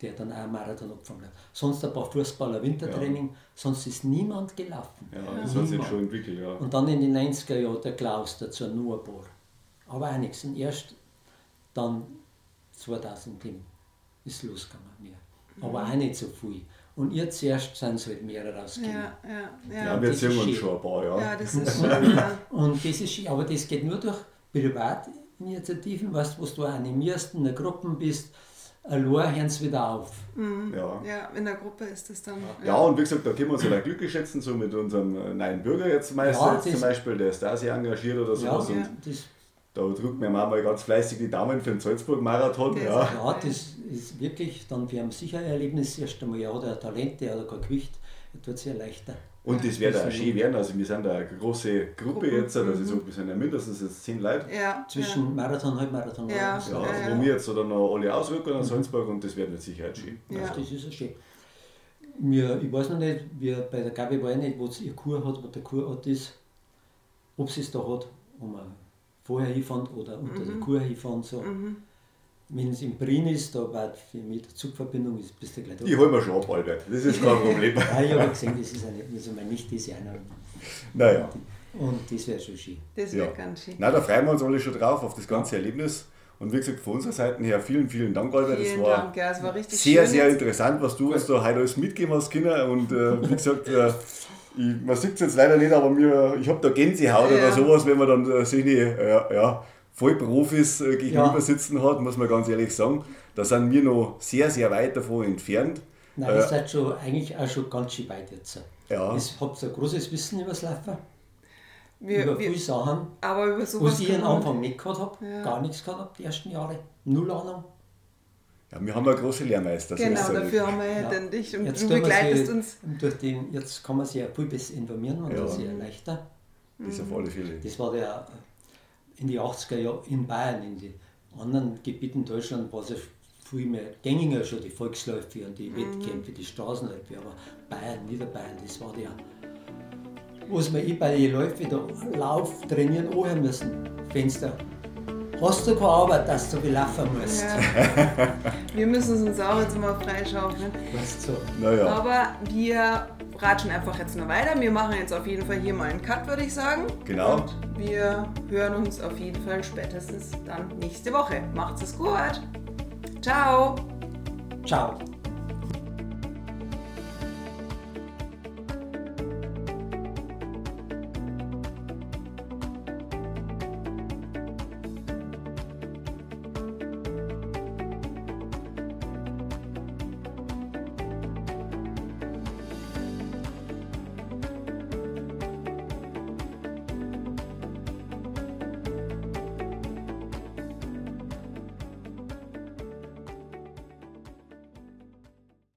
Der dann auch einen Marathon angefangen hat. Sonst ein paar Fußballer Wintertraining, sonst ist niemand gelaufen. Ja, das hat sich Niemand. schon entwickelt, ja. Und dann in den 90er Jahren der Klaus dazu nur ein paar. Aber auch nichts. Und erst dann 2010 ist losgegangen mehr. Aber auch nicht so viel. Und jetzt erst sind es halt mehrere rausgekommen. Ja, ja, Ja, ja. wir sehen uns schon ein paar, ja. Ja, das ist schön. Ja. Und das ist schön. Aber das geht nur durch Privatinitiativen, weißt, du, was du animierst, in der Gruppe bist. Allein hören sie wieder auf. Ja. Ja, in der Gruppe ist das dann. Ja, und wie gesagt, da können wir uns ja glücklich schätzen, so mit unserem äh, neuen Bürger jetzt meistens Ja, zum Beispiel, der ist da sehr engagiert oder Ja, sowas. ja. Und das, da drückt mir Mama ganz fleißig die Daumen für den Salzburg-Marathon. Ja. ist- ja, das ist wirklich dann für ein sicher ein Erlebnis. Erst einmal, ja, der Talent, der hat kein Gewicht, das tut sich leichter. Und das wird auch schön werden. Also wir sind da eine große Gruppe Gruppen, jetzt, also so, wir sind ja mindestens jetzt zehn Leute. Ja, Zwischen Marathon, Halbmarathon. Ja. Ja, Ja, also ja. wo wir jetzt so dann noch alle ausrücken nach Salzburg und das wird mit Sicherheit schön. Ja. Also das ist ja schön. Mir, ich weiß noch nicht, wie bei der Gabi war ich nicht, wo es ihr Kur hat, wo der Kurort ist, ob sie es da hat, wo man vorher hinfährt oder unter der Kur hinfahren. So. Wenn es in Brin ist, da war für mich die Zugverbindung, ist, bist du gleich da. Die holen wir schon ab, Albert. Das ist kein Problem. Ja, ich habe gesehen, das ist eine, also meine Nichte ist ja einer. naja. Und das wäre schon schön. das Ja. wird ganz schön. Na, da freuen wir uns alle schon drauf auf das ganze Erlebnis. Und wie gesagt, von unserer Seite her vielen, vielen Dank, Albert. Vielen das war Dank, ja, es war richtig sehr, schön. sehr jetzt. interessant, was du uns da heute alles mitgegeben hast, Kinder. Und äh, wie gesagt, äh, ich, man sieht es jetzt leider nicht, aber mir, ich habe da Gänsehaut Ja. oder sowas, wenn man dann äh, solche äh, ja, Vollprofis äh, gegenüber Ja. sitzen hat, muss man ganz ehrlich sagen. Da sind wir noch sehr, sehr weit davon entfernt. Nein, ihr seid schon eigentlich auch schon ganz schön weit jetzt. Ja. Ihr habt ein großes Wissen über das Laufen, Wir, über wir, viele Sachen. aber über sowas Was ich am Anfang nicht gehabt habe, Ja. gar nichts gehabt habe, die ersten Jahre. Null Ahnung. Ja, wir haben ja große Lehrmeister. so Genau, ist ja dafür haben wir ja dann dich und Jetzt du begleitest sie- uns. Durch den, jetzt kann man sich ja viel besser informieren und Ja. das ist ja leichter. Das auf alle Fälle. Das war der in die 80er Jahren in Bayern, in den anderen Gebieten Deutschland war es ja viel mehr gängiger schon, die Volksläufe und die Wettkämpfe, die Straßenläufe, aber Bayern, Niederbayern, das war der, was wir eh bei den Läufen da Lauf trainieren anhören müssen. Fenster. Hast du keine Arbeit, dass du laufen musst? Ja. wir müssen es uns auch jetzt mal freischaufeln. Weißt du, so. Naja, Aber wir ratschen einfach jetzt noch weiter. Wir machen jetzt auf jeden Fall hier mal einen Cut, würde ich sagen. Genau. Und wir hören uns auf jeden Fall spätestens dann nächste Woche. Macht's es gut. Ciao. Ciao.